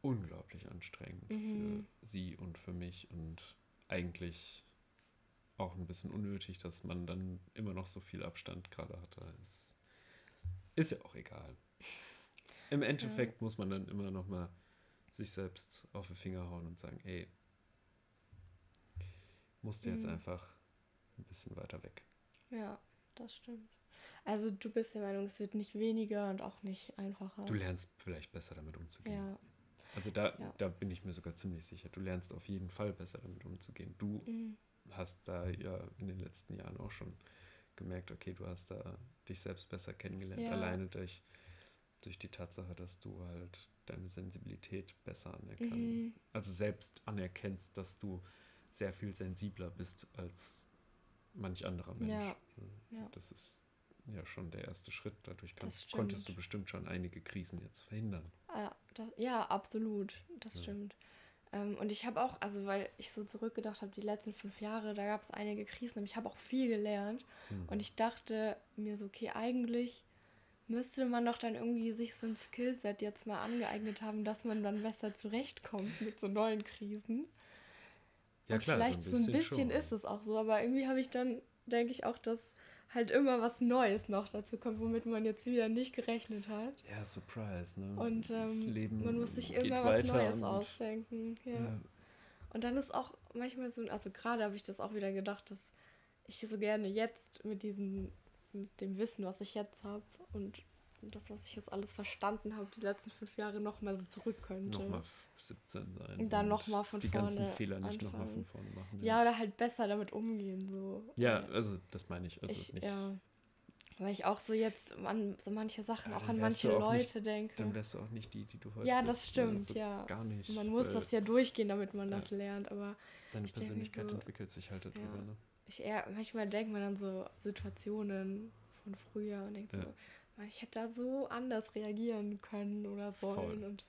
S2: unglaublich anstrengend mhm. für sie und für mich und eigentlich auch ein bisschen unnötig, dass man dann immer noch so viel Abstand gerade hatte. Es ist ja auch egal. Im Endeffekt ja. muss man dann immer noch mal sich selbst auf den Finger hauen und sagen, ey, musst du jetzt mhm. einfach ein bisschen weiter weg.
S1: Ja, das stimmt. Also du bist der Meinung, es wird nicht weniger und auch nicht einfacher.
S2: Du lernst vielleicht besser damit umzugehen. Ja. Also da, ja. da bin ich mir sogar ziemlich sicher. Du lernst auf jeden Fall besser damit umzugehen. Du mhm. hast da ja in den letzten Jahren auch schon gemerkt, okay, du hast da dich selbst besser kennengelernt, ja. alleine durch, durch die Tatsache, dass du halt deine Sensibilität besser anerkennen. Mhm. Also selbst anerkennst, dass du sehr viel sensibler bist als manch anderer Mensch. Ja. ja. Das ist ja schon der erste Schritt. Dadurch kannst, konntest du bestimmt schon einige Krisen jetzt verhindern.
S1: Ja, das, ja absolut. Das ja. stimmt. Ähm, und ich habe auch, also weil ich so zurückgedacht habe, die letzten fünf Jahre, da gab es einige Krisen, aber ich habe auch viel gelernt. Mhm. Und ich dachte mir so, okay, eigentlich müsste man doch dann irgendwie sich so ein Skillset jetzt mal angeeignet haben, dass man dann besser zurechtkommt mit so neuen Krisen. Ja, klar, vielleicht so ein bisschen, so ein bisschen ist es auch so, aber irgendwie habe ich dann, denke ich, auch das halt immer was Neues noch dazu kommt, womit man jetzt wieder nicht gerechnet hat.
S2: Ja, Surprise, ne?
S1: Und ähm, man muss sich immer was Neues ausdenken. Ja. ja. Und dann ist auch manchmal so, also gerade habe ich das auch wieder gedacht, dass ich so gerne jetzt mit diesem, mit dem Wissen, was ich jetzt habe und das, was ich jetzt alles verstanden habe, die letzten fünf Jahre nochmal so zurück könnte. Nochmal 17 sein. Und dann nochmal von die vorne. Die ganzen Fehler nicht nochmal von vorne machen. Ja. ja. oder halt besser damit umgehen. So.
S2: Ja, also das meine ich. Also
S1: ich nicht. Ja. Weil ich auch so jetzt an so manche Sachen, ja, auch an manche Leute
S2: nicht,
S1: denke.
S2: Dann wärst du auch nicht die, die du heute
S1: Ja, das bist. stimmt, also ja. Gar nicht. Man muss das ja durchgehen, damit man ja. das lernt, aber.
S2: Deine Persönlichkeit so, entwickelt sich halt darüber, ja. ne?
S1: Ich eher, manchmal denkt man an so Situationen von früher und denkt so, ich hätte da so anders reagieren können oder sollen. Voll. Und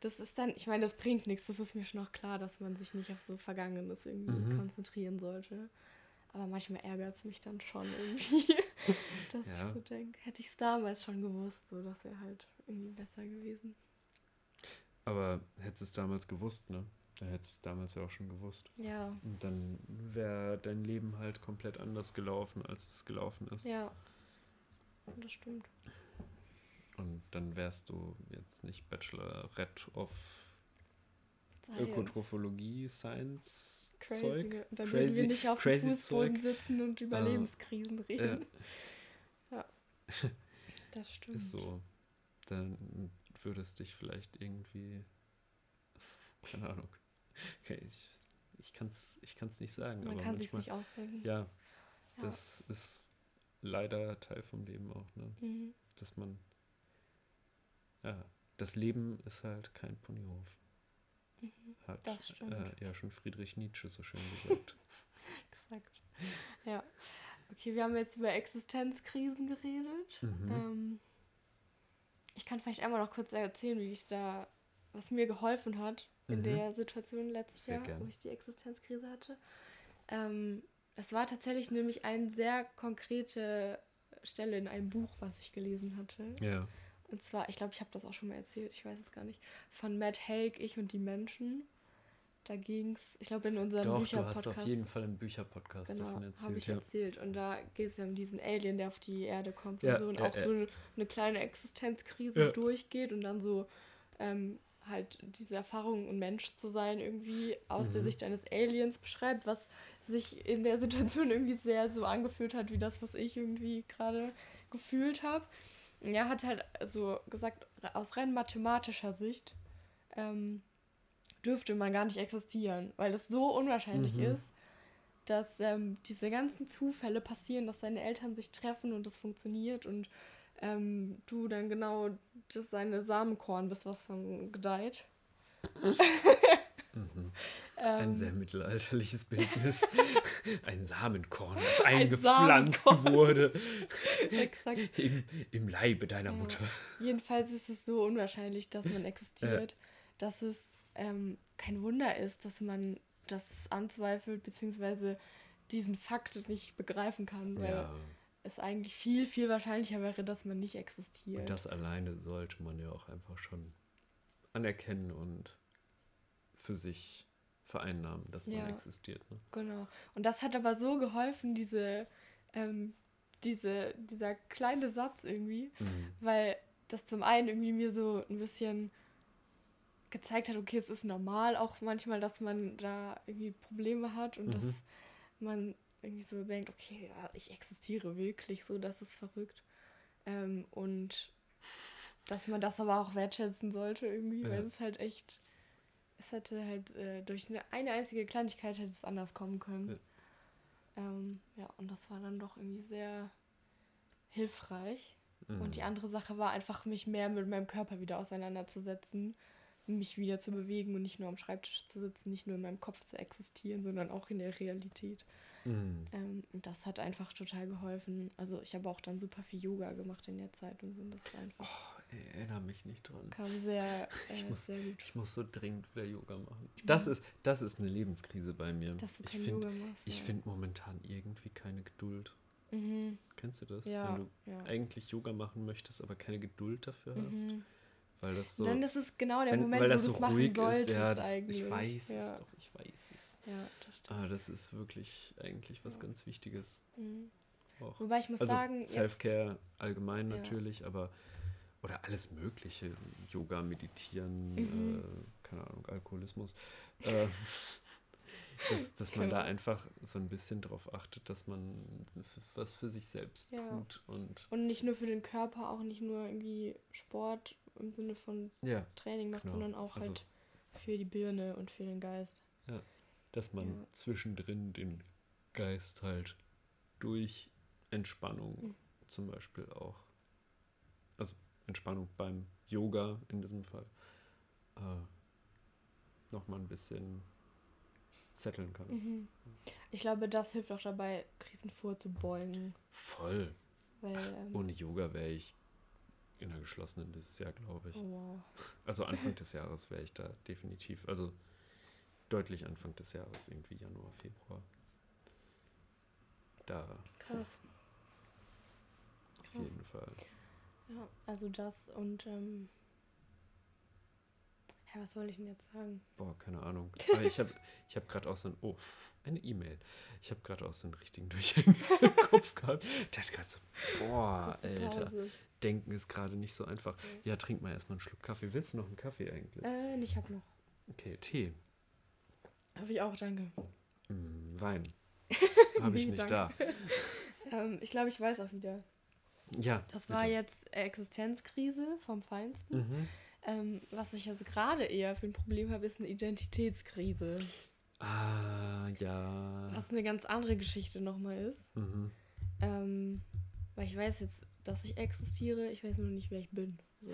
S1: das ist dann, ich meine, das bringt nichts. Das ist mir schon noch klar, dass man sich nicht auf so Vergangenes irgendwie mhm. konzentrieren sollte. Aber manchmal ärgert es mich dann schon irgendwie, <laughs> dass ja. ich so denke, hätte ich es damals schon gewusst, so das wäre halt irgendwie besser gewesen.
S2: Aber hättest es damals gewusst, ne? Da hättest es damals ja auch schon gewusst. Ja. Und dann wäre dein Leben halt komplett anders gelaufen, als es gelaufen ist.
S1: Ja. Das stimmt.
S2: Und dann wärst du jetzt nicht Bachelorette of Science. Ökotrophologie, Science, Crazy. Zeug. Dann crazy, würden wir nicht auf dem Fußboden Zeug. sitzen und über uh, Lebenskrisen reden. Äh, <laughs> ja. Das stimmt. Ist so. Dann würdest dich vielleicht irgendwie. Keine Ahnung. Okay, ich, ich kann es ich kann's nicht sagen. Man aber kann sich nicht ausdenken. Ja, ja, das ist leider Teil vom Leben auch, ne? Mhm. Dass man ja, das Leben ist halt kein Ponyhof. Mhm, Hat das stimmt. Äh, ja schon Friedrich Nietzsche so schön gesagt. <laughs>
S1: Exakt. Ja. Okay, wir haben jetzt über Existenzkrisen geredet. Mhm. Ähm, ich kann vielleicht einmal noch kurz erzählen, wie ich da, was mir geholfen hat in mhm. der Situation letztes sehr Jahr, gern. wo ich die Existenzkrise hatte. Ähm, es war tatsächlich nämlich eine sehr konkrete Stelle in einem Buch, was ich gelesen hatte. Ja. Und zwar, ich glaube, ich habe das auch schon mal erzählt, ich weiß es gar nicht, von Matt Haig, Ich und die Menschen. Da ging es, ich glaube, in unserem Bücherpodcast. Du hast auf jeden Fall im Bücherpodcast genau, davon erzählt. habe ich ja. erzählt. Und da geht es ja um diesen Alien, der auf die Erde kommt ja, und so und ja, auch so eine kleine Existenzkrise durchgeht und dann so ähm, halt diese Erfahrung, ein Mensch zu sein, irgendwie aus mhm. der Sicht eines Aliens beschreibt, was sich in der Situation <laughs> irgendwie sehr so angefühlt hat, wie das, was ich irgendwie gerade gefühlt habe. Er hat halt so gesagt, aus rein mathematischer Sicht ähm, dürfte man gar nicht existieren, weil es so unwahrscheinlich mhm. ist, dass ähm, diese ganzen Zufälle passieren, dass deine Eltern sich treffen und das funktioniert und ähm, du dann genau das seine Samenkorn bist, was dann gedeiht.
S2: mhm. <laughs> Ein ähm. sehr mittelalterliches Bildnis. <laughs> Ein Samenkorn, das eingepflanzt Samenkorn. wurde. Exakt. Im, Im Leibe deiner ja. Mutter.
S1: Jedenfalls ist es so unwahrscheinlich, dass man <laughs> existiert, dass es ähm, kein Wunder ist, dass man das anzweifelt, beziehungsweise diesen Fakt nicht begreifen kann, weil ja. es eigentlich viel, viel wahrscheinlicher wäre, dass man nicht existiert.
S2: Und das alleine sollte man ja auch einfach schon anerkennen und für sich vereinnahmen, dass man ja, existiert. Ne?
S1: Genau. Und das hat aber so geholfen, diese, ähm, diese, dieser kleine Satz irgendwie, mhm. weil das zum einen irgendwie mir so ein bisschen gezeigt hat, okay, es ist normal auch manchmal, dass man da irgendwie Probleme hat und mhm. dass man irgendwie so denkt, okay, ja, ich existiere wirklich, so, das ist verrückt. Ähm, und dass man das aber auch wertschätzen sollte irgendwie, ja. weil es halt echt es hätte halt äh, durch eine, eine einzige Kleinigkeit hätte es anders kommen können. Ja. Ähm, ja, und das war dann doch irgendwie sehr hilfreich. Mhm. Und die andere Sache war einfach, mich mehr mit meinem Körper wieder auseinanderzusetzen, mich wieder zu bewegen und nicht nur am Schreibtisch zu sitzen, nicht nur in meinem Kopf zu existieren, sondern auch in der Realität. Mhm. Ähm, das hat einfach total geholfen. Also ich habe auch dann super viel Yoga gemacht in der Zeit und so. Und das war einfach.
S2: Oh, erinnere mich nicht dran.
S1: Kam sehr, <laughs>
S2: äh, ich muss, sehr gut. Ich muss so dringend wieder Yoga machen. Mhm. Das, ist, das ist eine Lebenskrise bei mir. Dass du ich. Ich ja. finde momentan irgendwie keine Geduld. Mhm. Kennst du das? Ja, Wenn du ja. eigentlich Yoga machen möchtest, aber keine Geduld dafür hast. Mhm. Weil das so. Dann ist es genau der wenn, Moment, wo du es so machen solltest. Ist. Ja, das, eigentlich. Ich weiß ja. es doch, ich weiß es. Ja, das stimmt. Aber das ist wirklich eigentlich was ganz Wichtiges. Mhm. auch.
S1: Wobei ich muss
S2: also
S1: sagen,
S2: Self-Care allgemein natürlich, aber oder alles Mögliche, Yoga, Meditieren,
S1: Mhm.
S2: äh, keine Ahnung, Alkoholismus, äh, <laughs> dass, dass man da einfach so ein bisschen drauf achtet, dass man was für sich selbst
S1: Ja.
S2: tut und
S1: Und nicht nur für den Körper, auch nicht nur irgendwie Sport im Sinne von
S2: ja,
S1: Training macht,
S2: Genau.
S1: sondern auch
S2: Also-
S1: halt für die Birne und für den Geist.
S2: dass man
S1: Ja.
S2: zwischendrin den Geist halt durch Entspannung
S1: Mhm.
S2: zum Beispiel auch, Entspannung beim Yoga in diesem Fall, äh, nochmal ein bisschen setteln kann.
S1: Mhm. Ich glaube, das hilft auch dabei, Krisen vorzubeugen.
S2: Voll.
S1: Weil, ähm,
S2: Ohne Yoga wäre ich in einer geschlossenen dieses Jahr, glaube ich.
S1: oh, wow.
S2: Also Anfang <laughs> des Jahres wäre ich da definitiv, also deutlich Anfang des Jahres, irgendwie Januar, Februar. Da
S1: Krass.
S2: auf
S1: Krass.
S2: jeden Fall.
S1: Ja, also das und ähm, ja, was soll ich denn jetzt sagen?
S2: Boah, keine Ahnung. Aber ich habe ich hab gerade auch so ein, oh, eine E-Mail. Ich habe gerade auch so einen richtigen Durchhänger <laughs> im Kopf gehabt. Der hat gerade so, boah, Alter. Denken ist gerade nicht so einfach. Ja, trink mal erstmal einen Schluck Kaffee. Willst du noch einen Kaffee eigentlich?
S1: Äh, ich hab noch.
S2: Okay, Tee.
S1: Habe ich auch, danke.
S2: Mm, Wein. <laughs> Habe ich
S1: Nee,
S2: nicht
S1: danke. <laughs> Ähm, ich glaube, ich weiß auch wieder.
S2: Ja.
S1: Das war
S2: bitte.
S1: jetzt Existenzkrise vom Feinsten.
S2: Mhm.
S1: Ähm, was ich jetzt gerade eher für ein Problem habe, ist eine Identitätskrise.
S2: Ah, ja.
S1: Was eine ganz andere Geschichte nochmal ist.
S2: Mhm.
S1: Ähm, weil ich weiß jetzt, dass ich existiere, ich weiß nur nicht, wer ich bin. So.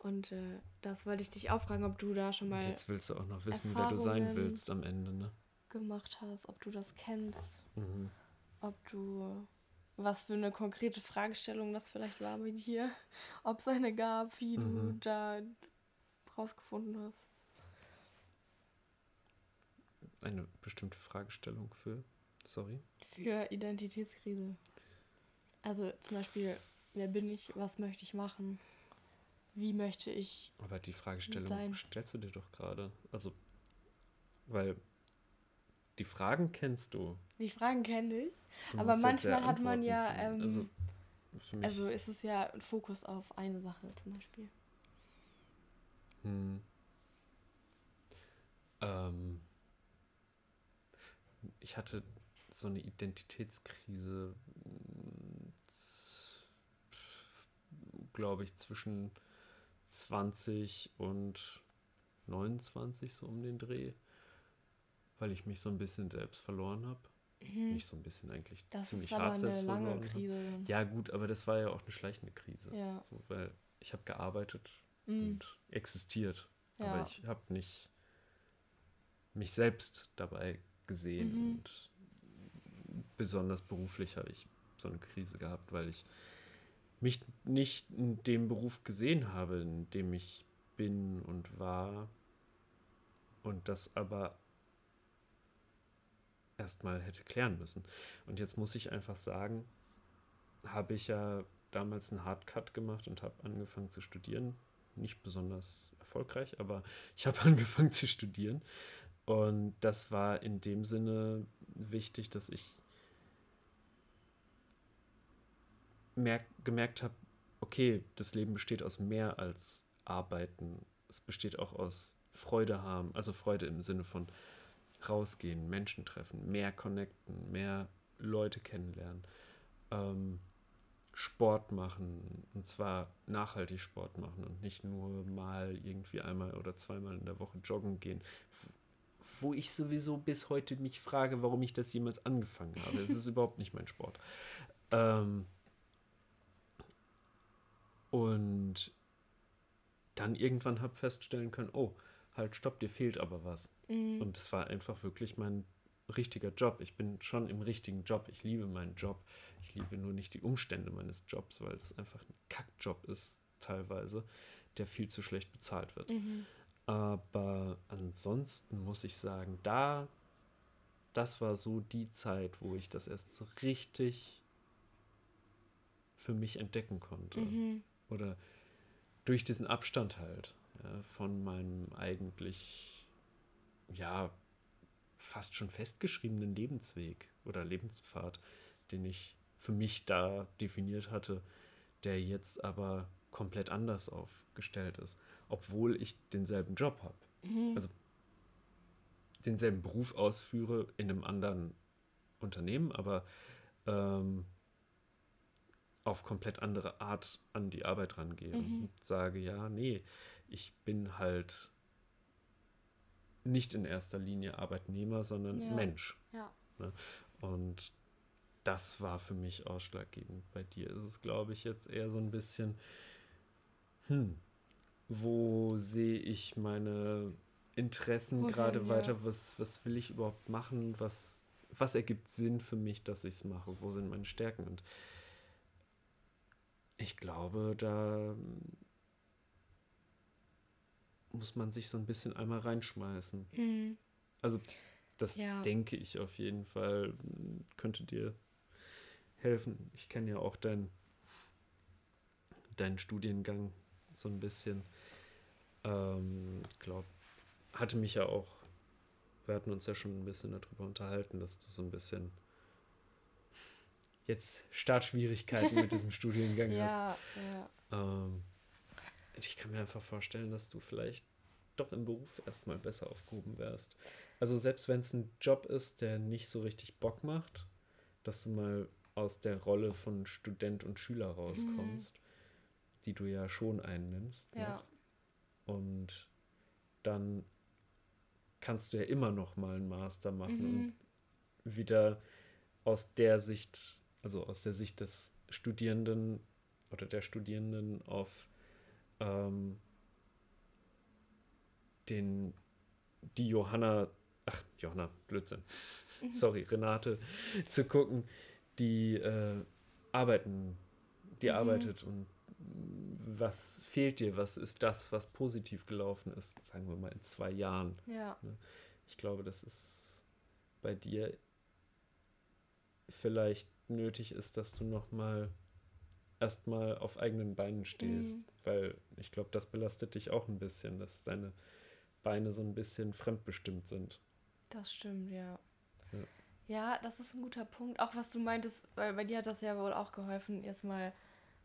S1: Und äh, das wollte ich dich auch fragen, ob du da schon
S2: Und
S1: mal
S2: jetzt willst du auch noch wissen, wer du sein willst am Ende, ne?
S1: gemacht hast, ob du das kennst,
S2: Mhm.
S1: ob du was für eine konkrete Fragestellung das vielleicht war mit dir, ob es eine gab, wie du
S2: Mhm.
S1: da rausgefunden hast.
S2: Eine bestimmte Fragestellung für, sorry.
S1: Für Identitätskrise. Also zum Beispiel, wer bin ich, was möchte ich machen, wie möchte ich.
S2: Aber die Fragestellung
S1: Sein.
S2: stellst du dir doch gerade. Also, weil die Fragen kennst du.
S1: Die Fragen kenne ich.
S2: Du
S1: Aber manchmal hat man ja, ähm,
S2: also,
S1: Also ist es ja ein Fokus auf eine Sache zum Beispiel.
S2: hm, ähm, ich hatte so eine Identitätskrise, glaube ich, zwischen 20 und 29 so um den Dreh, weil ich mich so ein bisschen selbst verloren habe. Nicht so ein bisschen eigentlich
S1: Mhm. Das
S2: ziemlich hart
S1: eine
S2: selbst verloren habe. Ja gut, aber das war ja auch eine schleichende Krise.
S1: Ja.
S2: So, weil ich habe gearbeitet
S1: Mhm.
S2: und existiert,
S1: Ja.
S2: aber ich habe nicht mich selbst dabei gesehen
S1: Mhm.
S2: und besonders beruflich habe ich so eine Krise gehabt, weil ich mich nicht in dem Beruf gesehen habe, in dem ich bin und war und das aber erstmal hätte klären müssen. Und jetzt muss ich einfach sagen, habe ich ja damals einen Hardcut gemacht und habe angefangen zu studieren. Nicht besonders erfolgreich, aber ich habe <laughs> angefangen zu studieren. Und das war in dem Sinne wichtig, dass ich merk gemerkt habe, okay, das Leben besteht aus mehr als Arbeiten. Es besteht auch aus Freude haben, also Freude im Sinne von rausgehen, Menschen treffen, mehr connecten, mehr Leute kennenlernen, ähm, Sport machen und zwar nachhaltig Sport machen und nicht nur mal irgendwie einmal oder zweimal in der Woche joggen gehen, wo ich sowieso bis heute mich frage, warum ich das jemals angefangen habe. Es ist <laughs> überhaupt nicht mein Sport. Ähm, und dann irgendwann habe feststellen können, oh, halt, stopp, dir fehlt aber was.
S1: Mhm.
S2: Und es war einfach wirklich mein richtiger Job. Ich bin schon im richtigen Job. Ich liebe meinen Job. Ich liebe nur nicht die Umstände meines Jobs, weil es einfach ein Kackjob ist, teilweise, der viel zu schlecht bezahlt wird.
S1: Mhm.
S2: Aber ansonsten muss ich sagen, da, das war so die Zeit, wo ich das erst so richtig für mich entdecken konnte.
S1: Mhm.
S2: Oder durch diesen Abstand halt ja, von meinem eigentlich, ja, fast schon festgeschriebenen Lebensweg oder Lebenspfad, den ich für mich da definiert hatte, der jetzt aber komplett anders aufgestellt ist, obwohl ich denselben Job habe. Mhm. Also denselben Beruf ausführe in einem anderen Unternehmen, aber ähm, auf komplett andere Art an die Arbeit rangehe mhm. und sage, ja, nee, ich bin halt nicht in erster Linie Arbeitnehmer, sondern ja. Mensch. Ja. Ne? Und das war für mich ausschlaggebend. Bei dir ist es, glaube ich, jetzt eher so ein bisschen, hm, wo sehe ich meine Interessen gerade ja. weiter? Was, was will ich überhaupt machen? Was, was ergibt Sinn für mich, dass ich es mache? Wo sind meine Stärken? Und ich glaube, da muss man sich so ein bisschen einmal reinschmeißen. Mhm. Also das ja. denke ich auf jeden Fall könnte dir helfen. Ich kenne ja auch deinen deinen Studiengang so ein bisschen. Ähm, glaube, hatte mich ja auch, wir hatten uns ja schon ein bisschen darüber unterhalten, dass du so ein bisschen jetzt Startschwierigkeiten mit diesem <laughs> Studiengang ja, hast. Ja. Ähm, ich kann mir einfach vorstellen, dass du vielleicht doch im Beruf erstmal besser aufgehoben wärst. Also selbst wenn es ein Job ist, der nicht so richtig Bock macht, dass du mal aus der Rolle von Student und Schüler rauskommst, mhm. die du ja schon einnimmst. Ja. Und dann kannst du ja immer noch mal einen Master machen mhm. und wieder aus der Sicht, also aus der Sicht des Studierenden oder der Studierenden auf ähm, den, die Johanna, ach, Johanna, Blödsinn, mhm. sorry, Renate, zu gucken, die äh, arbeiten, die mhm. arbeitet und was fehlt dir, was ist das, was positiv gelaufen ist, sagen wir mal in zwei Jahren. Ja. Ne? Ich glaube, das ist bei dir vielleicht nötig ist, dass du noch mal erstmal auf eigenen Beinen stehst, mhm. weil ich glaube, das belastet dich auch ein bisschen, dass deine Beine so ein bisschen fremdbestimmt sind.
S1: Das stimmt, ja. ja. Ja, das ist ein guter Punkt. Auch was du meintest, weil bei dir hat das ja wohl auch geholfen, erstmal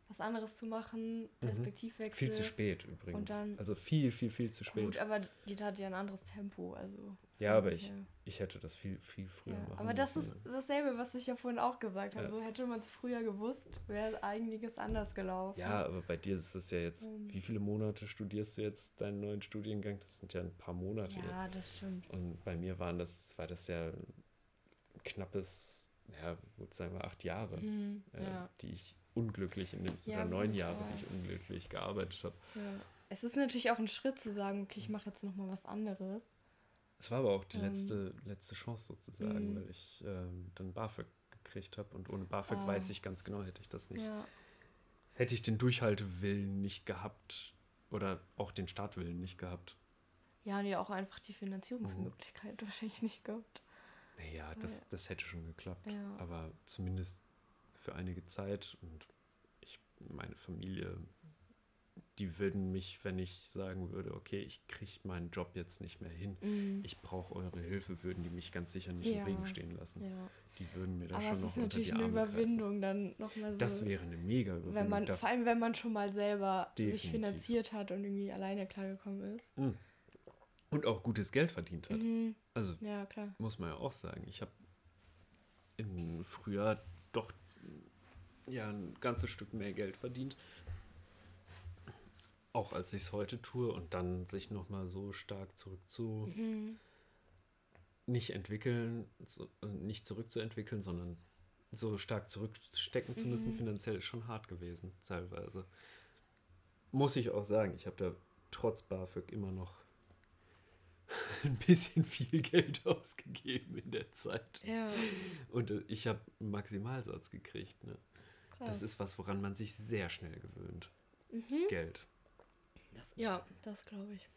S1: was anderes zu machen, mhm. Perspektivwechsel.
S2: Viel zu spät übrigens. Und dann, also viel, viel, viel zu spät.
S1: Gut, aber die hat ja ein anderes Tempo. Also
S2: ja, aber ich, ich hätte das viel, viel früher ja,
S1: machen Aber das müssen. ist dasselbe, was ich ja vorhin auch gesagt habe. Ja. So hätte man es früher gewusst, wäre einiges anders gelaufen.
S2: Ja, aber bei dir ist es ja jetzt, um, ähm. wie viele Monate studierst du jetzt deinen neuen Studiengang? Das sind ja ein paar Monate ja, jetzt. Ja, das stimmt. Und bei mir waren das, war das ja knappes, ja, gut sagen wir acht Jahre, mhm, äh, ja. die ich unglücklich in den oder neun Jahre, die ich unglücklich gearbeitet habe.
S1: Ja. Es ist natürlich auch ein Schritt zu sagen, okay, ich mache jetzt nochmal was anderes.
S2: Es war aber auch die ähm, letzte, letzte Chance sozusagen, mh. weil ich ähm, dann BAföG gekriegt habe und ohne BAföG ah. weiß ich ganz genau, hätte ich das nicht. Ja. Hätte ich den Durchhaltewillen nicht gehabt oder auch den Startwillen nicht gehabt.
S1: Ja, nee, auch einfach die Finanzierungsmöglichkeit mhm. <laughs> wahrscheinlich nicht gehabt.
S2: Naja, das, das hätte schon geklappt. Ja. Aber zumindest für einige Zeit und ich, meine Familie, die würden mich, wenn ich sagen würde, okay, ich kriege meinen Job jetzt nicht mehr hin, mhm. ich brauche eure Hilfe, würden die mich ganz sicher nicht ja. im Regen stehen lassen. Ja. Die würden mir da Aber schon noch unter die Arme eine Überwindung greifen. dann nochmal so. Das wäre eine mega
S1: Überwindung. Wenn man, vor allem, wenn man schon mal selber Definitiv. sich finanziert hat und irgendwie alleine klargekommen ist. Mhm.
S2: Und auch gutes Geld verdient hat. Mhm. Also ja, muss man ja auch sagen. Ich habe im Frühjahr doch ja ein ganzes Stück mehr Geld verdient. Auch als ich es heute tue und dann sich nochmal so stark zurück zu mhm. nicht entwickeln, so, äh, nicht zurückzuentwickeln, sondern so stark zurückstecken zu müssen, mhm. finanziell ist schon hart gewesen, teilweise. Muss ich auch sagen, ich habe da trotz BAföG immer noch <laughs> ein bisschen viel Geld <laughs> ausgegeben in der Zeit. Ja. Und äh, ich habe einen Maximalsatz gekriegt. Ne? Das ist was, woran man sich sehr schnell gewöhnt. Mhm. Geld.
S1: Das, ja, das glaube ich.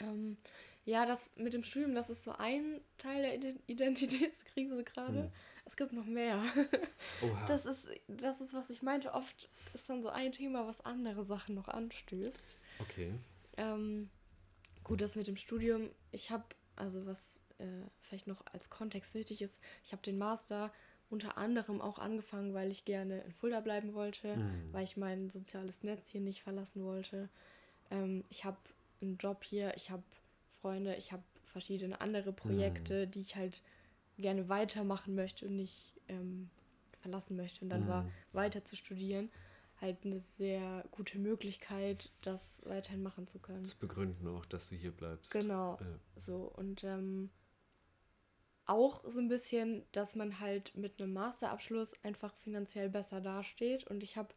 S1: Ähm, ja, das mit dem Studium, das ist so ein Teil der Identitätskrise gerade. Hm. Es gibt noch mehr. <laughs> Oha. Das ist, das ist, was ich meinte. Oft ist dann so ein Thema, was andere Sachen noch anstößt. Okay. Ähm, Gut, das mit dem Studium, ich habe, also was äh, vielleicht noch als Kontext wichtig ist, ich habe den Master unter anderem auch angefangen, weil ich gerne in Fulda bleiben wollte, mhm. weil ich mein soziales Netz hier nicht verlassen wollte. Ähm, ich habe einen Job hier, ich habe Freunde, ich habe verschiedene andere Projekte, mhm. die ich halt gerne weitermachen möchte und nicht ähm, verlassen möchte. Und dann mhm. war weiter zu studieren halt eine sehr gute Möglichkeit, das weiterhin machen zu können.
S2: Zu begründen auch, dass du hier bleibst.
S1: Genau. Ja. So und ähm, auch so ein bisschen, dass man halt mit einem Masterabschluss einfach finanziell besser dasteht. Und ich habe,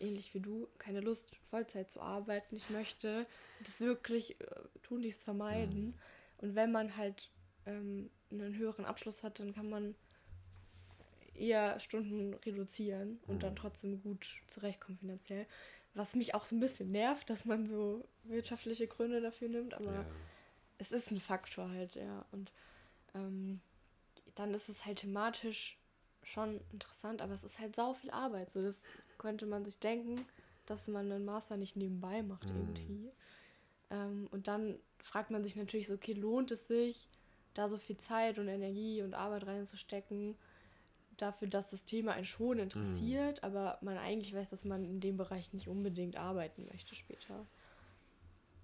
S1: ähnlich wie du, keine Lust, Vollzeit zu arbeiten. Ich möchte das wirklich äh, tun, dies vermeiden. Mhm. Und wenn man halt ähm, einen höheren Abschluss hat, dann kann man eher Stunden reduzieren und mhm. dann trotzdem gut zurechtkommen finanziell. Was mich auch so ein bisschen nervt, dass man so wirtschaftliche Gründe dafür nimmt, aber ja. es ist ein Faktor halt, ja. Und ähm, dann ist es halt thematisch schon interessant, aber es ist halt sau viel Arbeit. So, das könnte man sich denken, dass man einen Master nicht nebenbei macht mhm. irgendwie. Ähm, und dann fragt man sich natürlich so, okay, lohnt es sich, da so viel Zeit und Energie und Arbeit reinzustecken, dafür, dass das Thema einen schon interessiert, mhm. aber man eigentlich weiß, dass man in dem Bereich nicht unbedingt arbeiten möchte später.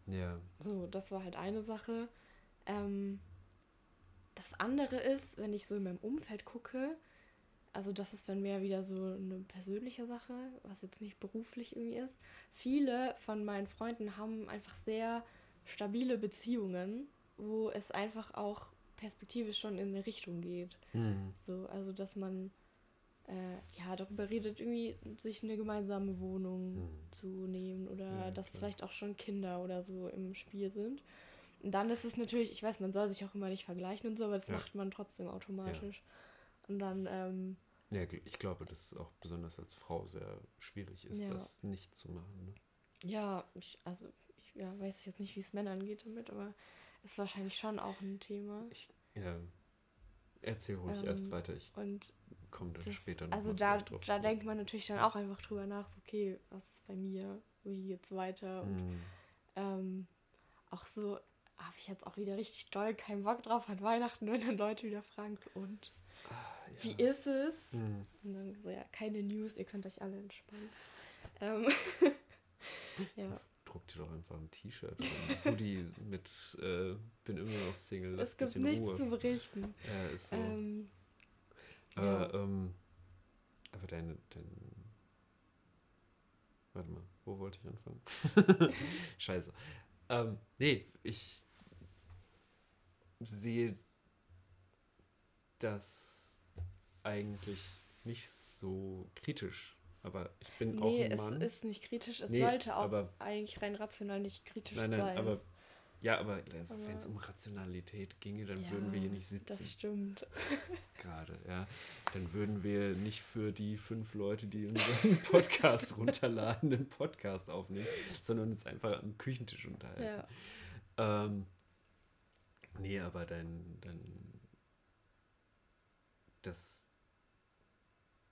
S1: Ja. So, das war halt eine Sache. Ähm, das andere ist, wenn ich so in meinem Umfeld gucke, also das ist dann mehr wieder so eine persönliche Sache, was jetzt nicht beruflich irgendwie ist. Viele von meinen Freunden haben einfach sehr stabile Beziehungen, wo es einfach auch perspektivisch schon in eine Richtung geht. Mhm. So, also dass man äh, ja darüber redet, irgendwie sich eine gemeinsame Wohnung mhm. zu nehmen oder ja, dass klar. vielleicht auch schon Kinder oder so im Spiel sind. Und dann ist es natürlich, ich weiß, man soll sich auch immer nicht vergleichen und so, aber das ja. macht man trotzdem automatisch. Ja. Und dann. Ähm,
S2: ja, ich glaube, dass es auch besonders als Frau sehr schwierig ist, ja. das nicht zu machen. Ne?
S1: Ja, ich, also ich ja, weiß jetzt nicht, wie es Männern geht damit, aber es ist wahrscheinlich schon auch ein Thema.
S2: Ich, ja. Erzähl ruhig ähm, erst weiter. Ich komme dann
S1: das, später noch Also da, da denkt man natürlich dann auch einfach drüber nach, so, okay, was ist bei mir? Wie geht's weiter? Und mm. ähm, auch so, habe ich jetzt auch wieder richtig doll keinen Bock drauf an Weihnachten, wenn dann Leute wieder fragen, und ah, ja. wie ist es? Mhm. Und dann so, ja, keine News, ihr könnt euch alle entspannen. Ähm, <laughs>
S2: ja. Druck dir doch einfach ein T-Shirt ein Hoodie mit äh, bin immer noch Single. Lass es gibt nichts Ruhe. zu berichten. Ja, ist so. Ähm, aber, ja. ähm, aber deine, dein, warte mal, wo wollte ich anfangen? <laughs> Scheiße. Ähm, nee, ich sehe das eigentlich nicht so kritisch. Aber ich bin nee, auch ein Mann.
S1: es ist nicht kritisch. Es nee, sollte auch aber, eigentlich rein rational nicht kritisch nein, nein, sein.
S2: Aber, ja, aber, aber wenn es um Rationalität ginge, dann ja, würden wir hier nicht sitzen.
S1: Das stimmt. <laughs>
S2: Gerade, ja. Dann würden wir nicht für die fünf Leute, die unseren <laughs> Podcast runterladen, einen Podcast aufnehmen, sondern uns einfach am Küchentisch unterhalten. Ja. Ähm, Nee, aber dein, dein dass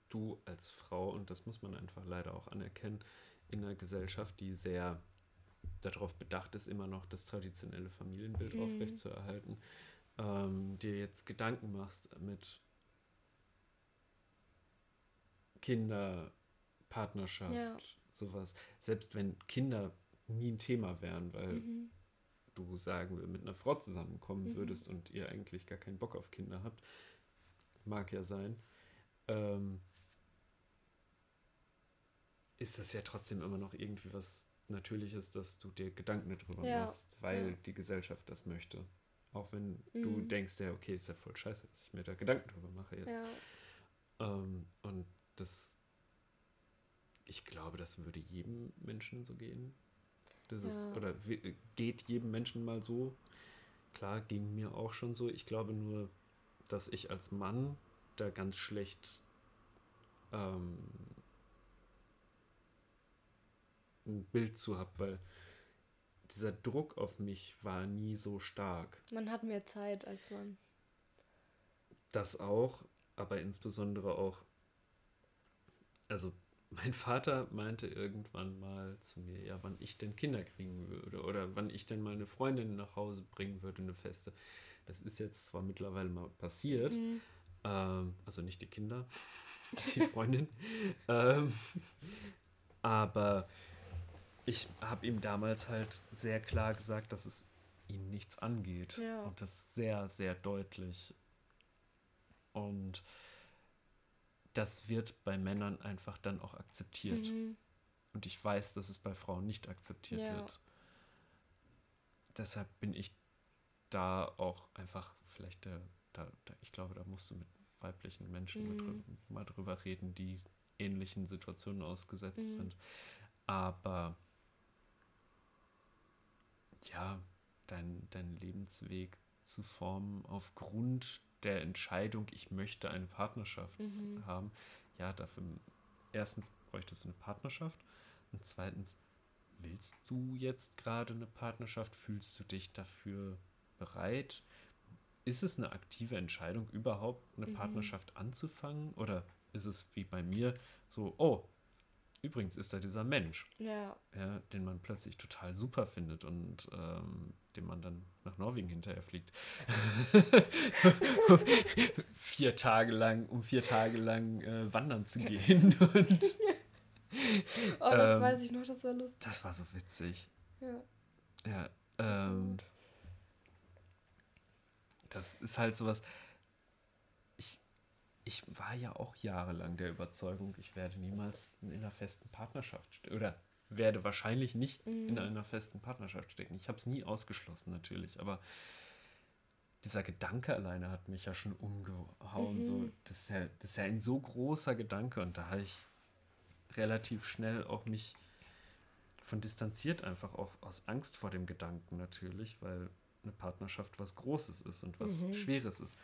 S2: du als Frau, und das muss man einfach leider auch anerkennen, in einer Gesellschaft, die sehr darauf bedacht ist, immer noch das traditionelle Familienbild mhm. aufrechtzuerhalten, ähm, dir jetzt Gedanken machst mit Kinder, Partnerschaft, ja. sowas. Selbst wenn Kinder nie ein Thema wären, weil mhm du sagen wir mit einer Frau zusammenkommen mhm. würdest und ihr eigentlich gar keinen Bock auf Kinder habt, mag ja sein, ähm, ist das ja trotzdem immer noch irgendwie was Natürliches, dass du dir Gedanken darüber ja. machst, weil ja. die Gesellschaft das möchte. Auch wenn mhm. du denkst, ja, okay, ist ja voll scheiße, dass ich mir da Gedanken drüber mache jetzt. Ja. Ähm, und das, ich glaube, das würde jedem Menschen so gehen. Das ist, ja. oder geht jedem Menschen mal so. Klar, ging mir auch schon so. Ich glaube nur, dass ich als Mann da ganz schlecht ähm, ein Bild zu habe, weil dieser Druck auf mich war nie so stark.
S1: Man hat mehr Zeit als Mann.
S2: Das auch, aber insbesondere auch, also mein Vater meinte irgendwann mal zu mir, ja, wann ich denn Kinder kriegen würde oder wann ich denn mal eine Freundin nach Hause bringen würde, eine feste. Das ist jetzt zwar mittlerweile mal passiert, mhm. Ähm, also nicht die Kinder, <laughs> die Freundin. ähm, aber ich habe ihm damals halt sehr klar gesagt, dass es ihn nichts angeht.
S1: Ja.
S2: Und das sehr, sehr deutlich. Und das wird bei Männern einfach dann auch akzeptiert.
S1: Mhm.
S2: Und ich weiß, dass es bei Frauen nicht akzeptiert
S1: Ja.
S2: wird. Deshalb bin ich da auch einfach vielleicht der, da, da ich glaube, da musst du mit weiblichen Menschen mal,
S1: Mhm.
S2: drü mal drüber reden, die ähnlichen Situationen ausgesetzt
S1: Mhm.
S2: sind. Aber ja, dein, dein Lebensweg zu formen aufgrund der Entscheidung, ich möchte eine Partnerschaft
S1: Mhm.
S2: haben. Ja, dafür erstens bräuchtest du eine Partnerschaft und zweitens willst du jetzt gerade eine Partnerschaft? Fühlst du dich dafür bereit? Ist es eine aktive Entscheidung, überhaupt eine
S1: Mhm.
S2: Partnerschaft anzufangen? Oder ist es wie bei mir so, oh, übrigens ist da dieser Mensch,
S1: Ja,
S2: ja, den man plötzlich total super findet und ähm, dem man dann nach Norwegen hinterher fliegt. <laughs> vier Tage lang, um vier Tage lang äh, wandern zu gehen. <laughs> Und
S1: oh, das
S2: Ähm,
S1: weiß ich noch, das war lustig.
S2: das war so witzig.
S1: Ja.
S2: Ja, ähm, das ist halt sowas. Ich, ich war ja auch jahrelang der Überzeugung, ich werde niemals in einer festen Partnerschaft oder werde wahrscheinlich nicht in
S1: Mhm.
S2: einer festen Partnerschaft stecken. Ich habe es nie ausgeschlossen natürlich, aber dieser Gedanke alleine hat mich ja schon umgehauen. So,
S1: Mhm.
S2: das, ist ja, das ist ja ein so großer Gedanke und da habe ich relativ schnell auch mich von distanziert, einfach auch aus Angst vor dem Gedanken natürlich, weil eine Partnerschaft was Großes ist und was
S1: Mhm.
S2: Schweres ist.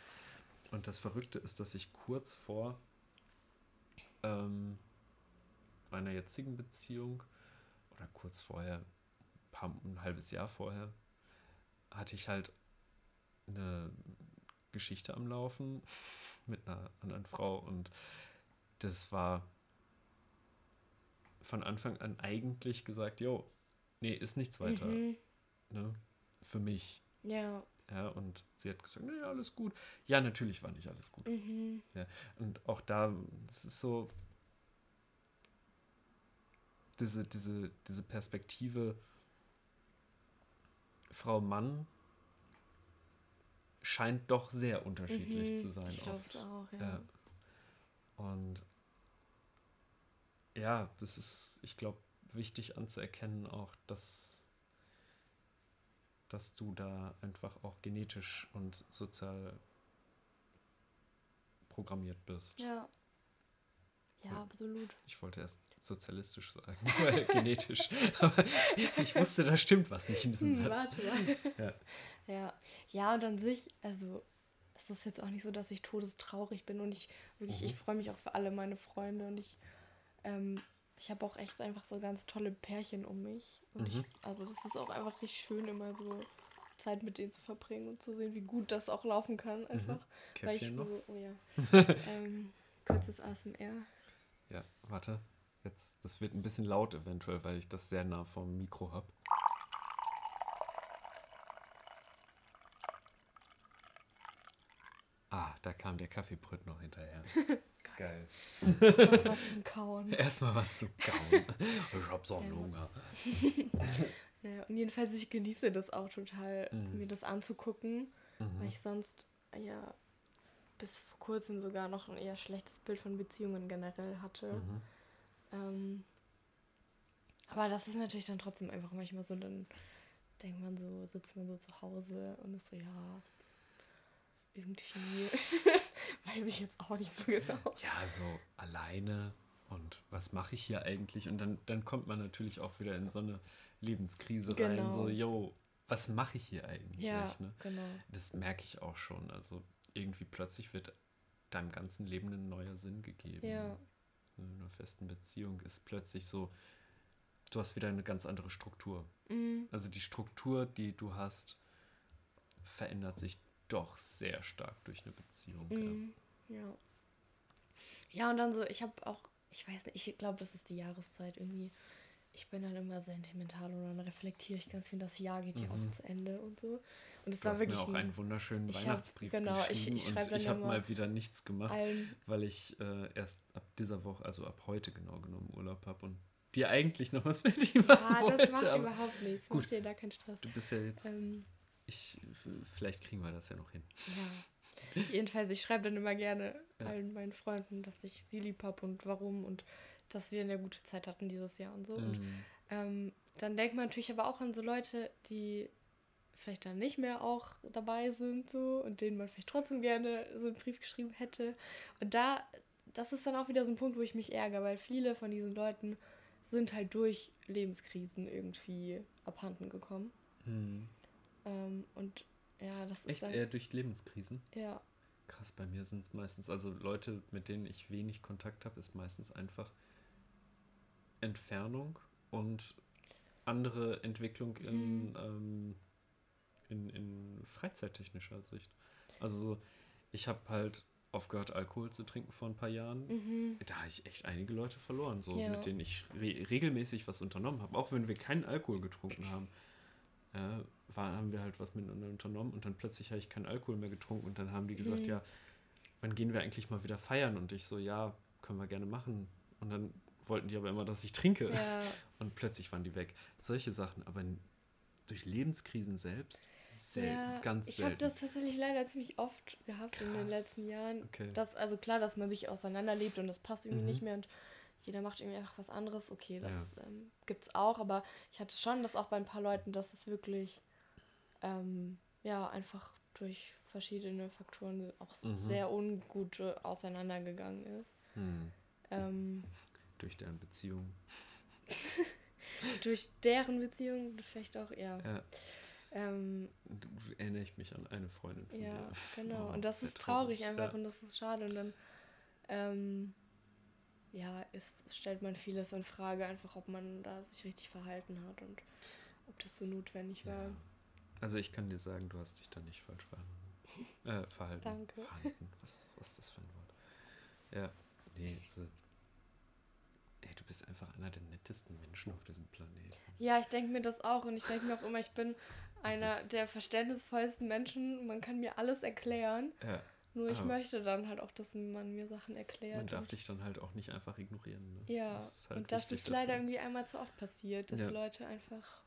S2: Und das Verrückte ist, dass ich kurz vor ähm, meiner jetzigen Beziehung oder kurz vorher, ein, paar, ein halbes Jahr vorher, hatte ich halt eine Geschichte am Laufen <laughs> mit einer anderen Frau und das war von Anfang an eigentlich gesagt, jo, nee, ist nichts weiter,
S1: Mhm.
S2: ne, für mich.
S1: Ja.
S2: Ja, und sie hat gesagt, nee, alles gut. Ja, natürlich war nicht alles gut.
S1: Mhm.
S2: Und auch da, es ist so, diese, diese, diese Perspektive Frau-Mann scheint doch sehr unterschiedlich
S1: Mhm.
S2: zu sein.
S1: Ich
S2: oft.
S1: auch, ja.
S2: Ja. Und ja, das ist, ich glaube, wichtig anzuerkennen auch, dass, dass du da einfach auch genetisch und sozial programmiert bist.
S1: Ja. Ja,
S2: Ja.
S1: absolut.
S2: Ich wollte erst sozialistisch sagen, <laughs> genetisch. Aber ich wusste, da stimmt was nicht in diesem
S1: Hm,
S2: Satz.
S1: warte.
S2: Ja.
S1: Ja. Ja, und an sich, also es ist jetzt auch nicht so, dass ich todestraurig bin und ich wirklich,
S2: Mhm.
S1: ich freue mich auch für alle meine Freunde und ich, ähm, ich habe auch echt einfach so ganz tolle Pärchen um mich. Und
S2: Mhm.
S1: ich, also das ist auch einfach richtig schön, immer so Zeit mit denen zu verbringen und zu sehen, wie gut das auch laufen kann, einfach. Weil ich
S2: Käffchen noch?
S1: so, oh ja. <laughs> ähm, kurzes ASMR.
S2: Ja, warte. Jetzt, das wird ein bisschen laut eventuell, weil ich das sehr nah vom Mikro habe. Ah, da kam der Kaffeebrüt noch hinterher. <laughs> Geil.
S1: Noch was zum Kauen. <laughs>
S2: Erstmal was zu kauen. Ich hab so einen
S1: Ja.
S2: Hunger. <laughs>
S1: Naja, und jedenfalls, ich genieße das auch total,
S2: Mhm.
S1: mir das anzugucken, weil
S2: Mhm.
S1: ich sonst ja bis vor kurzem sogar noch ein eher schlechtes Bild von Beziehungen generell hatte.
S2: Mhm.
S1: Ähm, aber das ist natürlich dann trotzdem einfach manchmal so, dann denkt man so, sitzt man so zu Hause und ist so, ja, irgendwie <laughs> weiß ich jetzt auch nicht so genau.
S2: Ja, so alleine und was mache ich hier eigentlich? Und dann, dann kommt man natürlich auch wieder in so eine Lebenskrise rein.
S1: Genau.
S2: So, yo, was mache ich hier eigentlich?
S1: Ja,
S2: Ne?
S1: genau.
S2: Das merke ich auch schon. Also irgendwie plötzlich wird deinem ganzen Leben ein neuer Sinn gegeben.
S1: Ja.
S2: In einer festen Beziehung ist plötzlich so, du hast wieder eine ganz andere Struktur.
S1: Mhm.
S2: Also die Struktur, die du hast, verändert sich doch sehr stark durch eine Beziehung.
S1: Mhm. Ja. Ja, und dann so, ich habe auch, ich weiß nicht, ich glaube, das ist die Jahreszeit irgendwie. Ich bin dann immer sentimental und dann reflektiere ich ganz viel. Das Jahr geht ja
S2: Mhm.
S1: auch zu Ende und so. Und es war wirklich
S2: mir auch
S1: ein-
S2: einen wunderschönen
S1: ich hab-
S2: Weihnachtsbrief
S1: genau, ich-
S2: geschrieben
S1: ich schreib
S2: und ich habe mal wieder nichts gemacht, weil ich äh, erst ab dieser Woche, also ab heute genau genommen Urlaub habe und dir eigentlich noch was mit ihm machen
S1: Ah, das
S2: wollte.
S1: macht überhaupt nichts.
S2: gut.
S1: Mach dir da keinen Stress.
S2: du bist ja jetzt,
S1: Ähm,
S2: ich, vielleicht kriegen wir das ja noch hin.
S1: ja. Jedenfalls, ich schreibe dann immer gerne
S2: Ja.
S1: allen meinen Freunden, dass ich sie lieb habe und warum und dass wir eine gute Zeit hatten dieses Jahr und so. Und
S2: Mhm.
S1: ähm, dann denkt man natürlich aber auch an so Leute, die vielleicht dann nicht mehr auch dabei sind so und denen man vielleicht trotzdem gerne so einen Brief geschrieben hätte. Und da, das ist dann auch wieder so ein Punkt, wo ich mich ärgere, weil viele von diesen Leuten sind halt durch Lebenskrisen irgendwie abhanden gekommen.
S2: Mhm.
S1: Ähm, und ja, das ist
S2: Echt eher durch Lebenskrisen?
S1: ja,
S2: Krass, bei mir sind es meistens, also Leute, mit denen ich wenig Kontakt habe, ist meistens einfach Entfernung und andere Entwicklung in,
S1: Mhm.
S2: ähm, in, in freizeittechnischer Sicht. Also so, ich habe halt aufgehört, Alkohol zu trinken vor ein paar Jahren.
S1: mhm.
S2: Da habe ich echt einige Leute verloren, so
S1: Ja.
S2: mit denen ich re regelmäßig was unternommen habe, auch wenn wir keinen Alkohol getrunken haben. Ja, war, haben wir halt was miteinander unternommen und dann plötzlich habe ich keinen Alkohol mehr getrunken und dann haben die gesagt,
S1: Mhm.
S2: ja, wann gehen wir eigentlich mal wieder feiern? Und ich so, ja, können wir gerne machen. Und dann wollten die aber immer, dass ich trinke.
S1: ja, <laughs>
S2: Und plötzlich waren die weg. Solche Sachen, aber durch Lebenskrisen selbst selten,
S1: ja,
S2: ganz
S1: ich habe
S2: selten.
S1: das tatsächlich leider ziemlich oft gehabt in den
S2: Krass.
S1: letzten Jahren.
S2: Okay.
S1: Das, also klar, dass man sich auseinanderlebt und das passt irgendwie
S2: Mhm.
S1: nicht mehr und jeder macht irgendwie einfach was anderes. Okay, das ähm, gibt's auch, aber ich hatte schon das auch bei ein paar Leuten, dass es wirklich ähm, ja einfach durch verschiedene Faktoren auch
S2: Mhm.
S1: sehr ungut äh, auseinandergegangen ist.
S2: Hm.
S1: Ähm,
S2: Durch deren Beziehung. <laughs>
S1: durch deren Beziehung vielleicht auch eher.
S2: Ja,
S1: Ähm,
S2: du- erinnere ich mich an eine Freundin von
S1: Ja,
S2: dir.
S1: genau.
S2: Oh, <laughs>
S1: und das ist traurig,
S2: traurig,
S1: einfach
S2: ja.
S1: und das ist schade. Und dann, ähm, ja, ist, stellt man vieles in Frage, einfach ob man da sich richtig verhalten hat und ob das so notwendig war.
S2: Ja. Also ich kann dir sagen, du hast dich da nicht falsch verhalten. Äh, verhalten.
S1: Danke.
S2: Verhalten. Was, was ist das für ein Wort? Ja, nee, also, ey, du bist einfach einer der nettesten Menschen auf diesem Planeten.
S1: Ja, ich denke mir das auch und ich denke mir auch immer, ich bin einer der verständnisvollsten Menschen. Man kann mir alles erklären,
S2: Ja,
S1: nur ich
S2: Aber-
S1: möchte dann halt auch, dass man mir Sachen erklärt.
S2: man darf dich dann halt auch nicht einfach ignorieren. Ne?
S1: ja,
S2: Das ist halt
S1: und das ist leider irgendwie einmal zu oft passiert, dass
S2: Ja.
S1: Leute einfach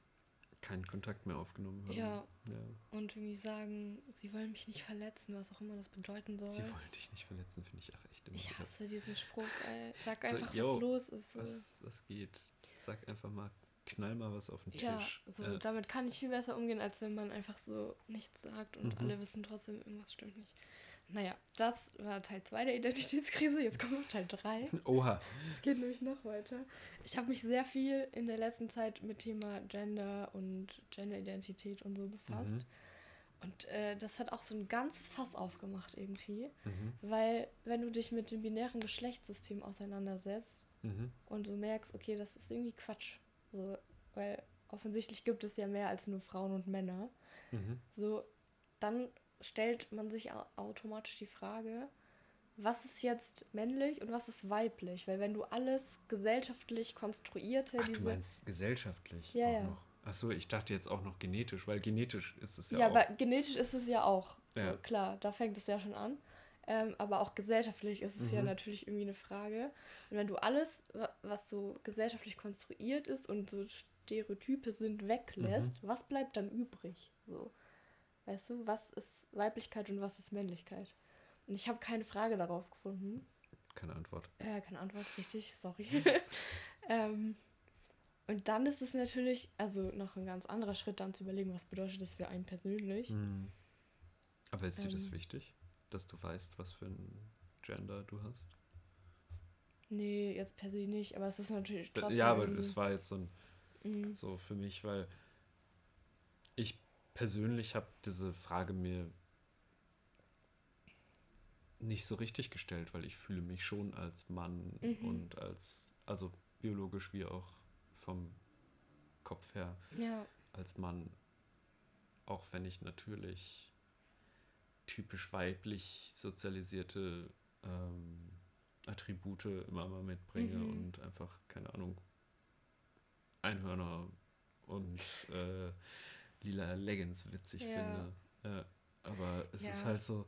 S2: keinen Kontakt mehr aufgenommen haben.
S1: Ja.
S2: ja.
S1: und irgendwie sagen, sie wollen mich nicht verletzen, was auch immer das bedeuten soll.
S2: Sie wollen dich nicht verletzen, finde ich auch echt immer
S1: Ich hasse diesen Spruch, ey. Sag
S2: So,
S1: einfach,
S2: yo,
S1: was los ist.
S2: Was, was geht? Sag einfach mal, knall mal was auf den
S1: Ja,
S2: Tisch.
S1: so,
S2: Äh,
S1: damit kann ich viel besser umgehen, als wenn man einfach so nichts sagt und
S2: Mhm.
S1: alle wissen trotzdem, irgendwas stimmt nicht. Naja, das war Teil 2 der Identitätskrise. Jetzt kommt noch Teil 3.
S2: Oha.
S1: Es geht nämlich noch weiter. Ich habe mich sehr viel in der letzten Zeit mit Thema Gender und Genderidentität und so befasst.
S2: Mhm.
S1: Und äh, das hat auch so ein ganzes Fass aufgemacht irgendwie.
S2: Mhm.
S1: Weil, wenn du dich mit dem binären Geschlechtssystem auseinandersetzt,
S2: Mhm.
S1: und du merkst, okay, das ist irgendwie Quatsch. So, weil offensichtlich gibt es ja mehr als nur Frauen und Männer.
S2: Mhm.
S1: So, dann stellt man sich au- automatisch die Frage, was ist jetzt männlich und was ist weiblich? Weil wenn du alles gesellschaftlich konstruierte,
S2: Ach, du meinst gesellschaftlich
S1: Ja,
S2: auch
S1: ja.
S2: noch. Ach so, ich dachte jetzt auch noch genetisch, weil genetisch ist es ja,
S1: ja,
S2: auch.
S1: aber genetisch ist es ja auch.
S2: Ja.
S1: So, klar, da fängt es ja schon an. Ähm, aber auch gesellschaftlich ist es ja
S2: Mhm.
S1: natürlich irgendwie eine Frage. Und wenn du alles, wa- was so gesellschaftlich konstruiert ist und so Stereotype sind, weglässt,
S2: Mhm.
S1: was bleibt dann übrig? So. Weißt du, was ist Weiblichkeit und was ist Männlichkeit? Und ich habe keine Frage darauf gefunden.
S2: Keine Antwort.
S1: Äh, keine Antwort, richtig, sorry. <laughs> ähm, und dann ist es natürlich, also noch ein ganz anderer Schritt, dann zu überlegen, was bedeutet das für einen persönlich.
S2: Mhm. Aber ist dir das
S1: Ähm.
S2: wichtig, dass du weißt, was für ein Gender du hast?
S1: Nee, jetzt per se nicht, aber es ist natürlich
S2: Äh,
S1: trotzdem.
S2: ja, aber es war jetzt so ein
S1: Mhm.
S2: so für mich, weil persönlich habe diese Frage mir nicht so richtig gestellt, weil ich fühle mich schon als Mann
S1: Mhm.
S2: und als, also biologisch wie auch vom Kopf her
S1: Ja,
S2: als Mann, auch wenn ich natürlich typisch weiblich sozialisierte ähm, Attribute immer mal mitbringe
S1: Mhm.
S2: und einfach, keine Ahnung, Einhörner und äh, lila Leggings witzig
S1: Ja.
S2: finde. Ja, aber es ist
S1: Ja.
S2: halt so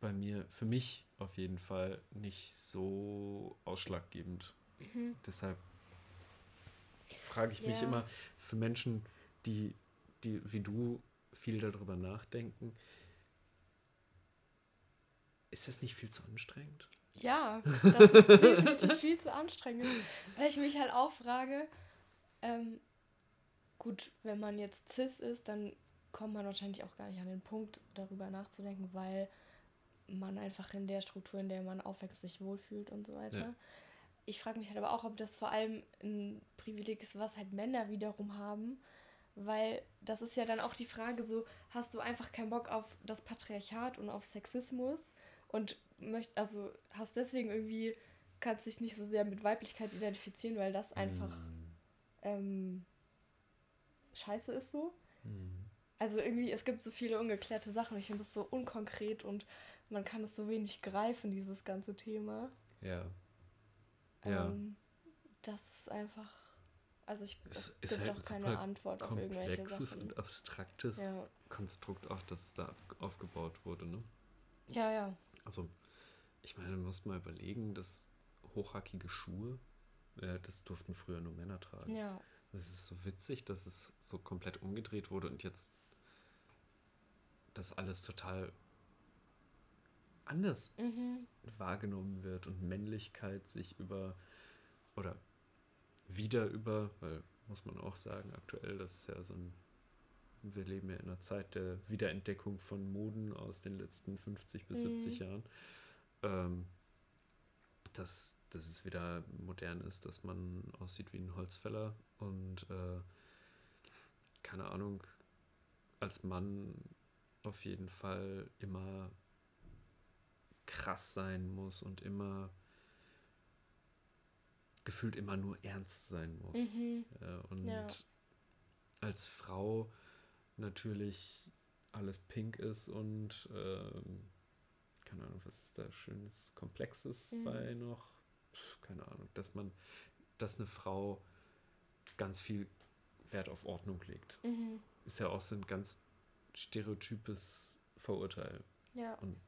S2: bei mir, für mich auf jeden Fall nicht so ausschlaggebend.
S1: Mhm.
S2: Deshalb frage ich mich
S1: Ja.
S2: immer für Menschen, die, die wie du viel darüber nachdenken, ist das nicht viel zu anstrengend?
S1: Ja, das ist definitiv <laughs> viel zu anstrengend. Weil ich mich halt auch frage, ähm, gut, wenn man jetzt cis ist, dann kommt man wahrscheinlich auch gar nicht an den Punkt, darüber nachzudenken, weil man einfach in der Struktur, in der man aufwächst, sich wohlfühlt und so weiter.
S2: Ja.
S1: Ich frage mich halt aber auch, ob das vor allem ein Privileg ist, was halt Männer wiederum haben, weil das ist ja dann auch die Frage so, hast du einfach keinen Bock auf das Patriarchat und auf Sexismus und möcht, also hast deswegen irgendwie, kannst dich nicht so sehr mit Weiblichkeit identifizieren, weil das einfach
S2: Mm,
S1: ähm, scheiße ist so.
S2: mm.
S1: Also irgendwie, es gibt so viele ungeklärte Sachen. Ich finde es so unkonkret und man kann es so wenig greifen, dieses ganze Thema.
S2: Ja. Ja.
S1: Ähm, das ist einfach. Also ich
S2: Es
S1: es gibt
S2: halt
S1: auch
S2: ein
S1: keine Antwort auf irgendwelche
S2: komplexes
S1: Sachen.
S2: und abstraktes
S1: Ja.
S2: Konstrukt auch, das da aufgebaut wurde. Ne?
S1: ja, ja.
S2: Also, ich meine, du musst mal überlegen, dass hochhackige Schuhe, äh, das durften früher nur Männer tragen.
S1: Ja.
S2: Das ist so witzig, dass es so komplett umgedreht wurde und jetzt das alles total anders
S1: Mhm.
S2: wahrgenommen wird und Männlichkeit sich über oder wieder über, weil muss man auch sagen, aktuell, das ist ja so ein, wir leben ja in einer Zeit der Wiederentdeckung von Moden aus den letzten 50 bis
S1: Mhm.
S2: 70 Jahren, ähm, dass, dass es wieder modern ist, dass man aussieht wie ein Holzfäller und äh, keine Ahnung, als Mann auf jeden Fall immer krass sein muss und immer gefühlt immer nur ernst sein muss.
S1: Mhm.
S2: Ja, und
S1: Ja.
S2: als Frau natürlich alles pink ist und ähm, keine Ahnung, was ist da schönes Komplexes
S1: Mhm.
S2: bei noch? Keine Ahnung, dass man, dass eine Frau ganz viel Wert auf Ordnung legt.
S1: Mhm.
S2: Ist ja auch so ein ganz stereotypes Vorurteil.
S1: Ja.
S2: Und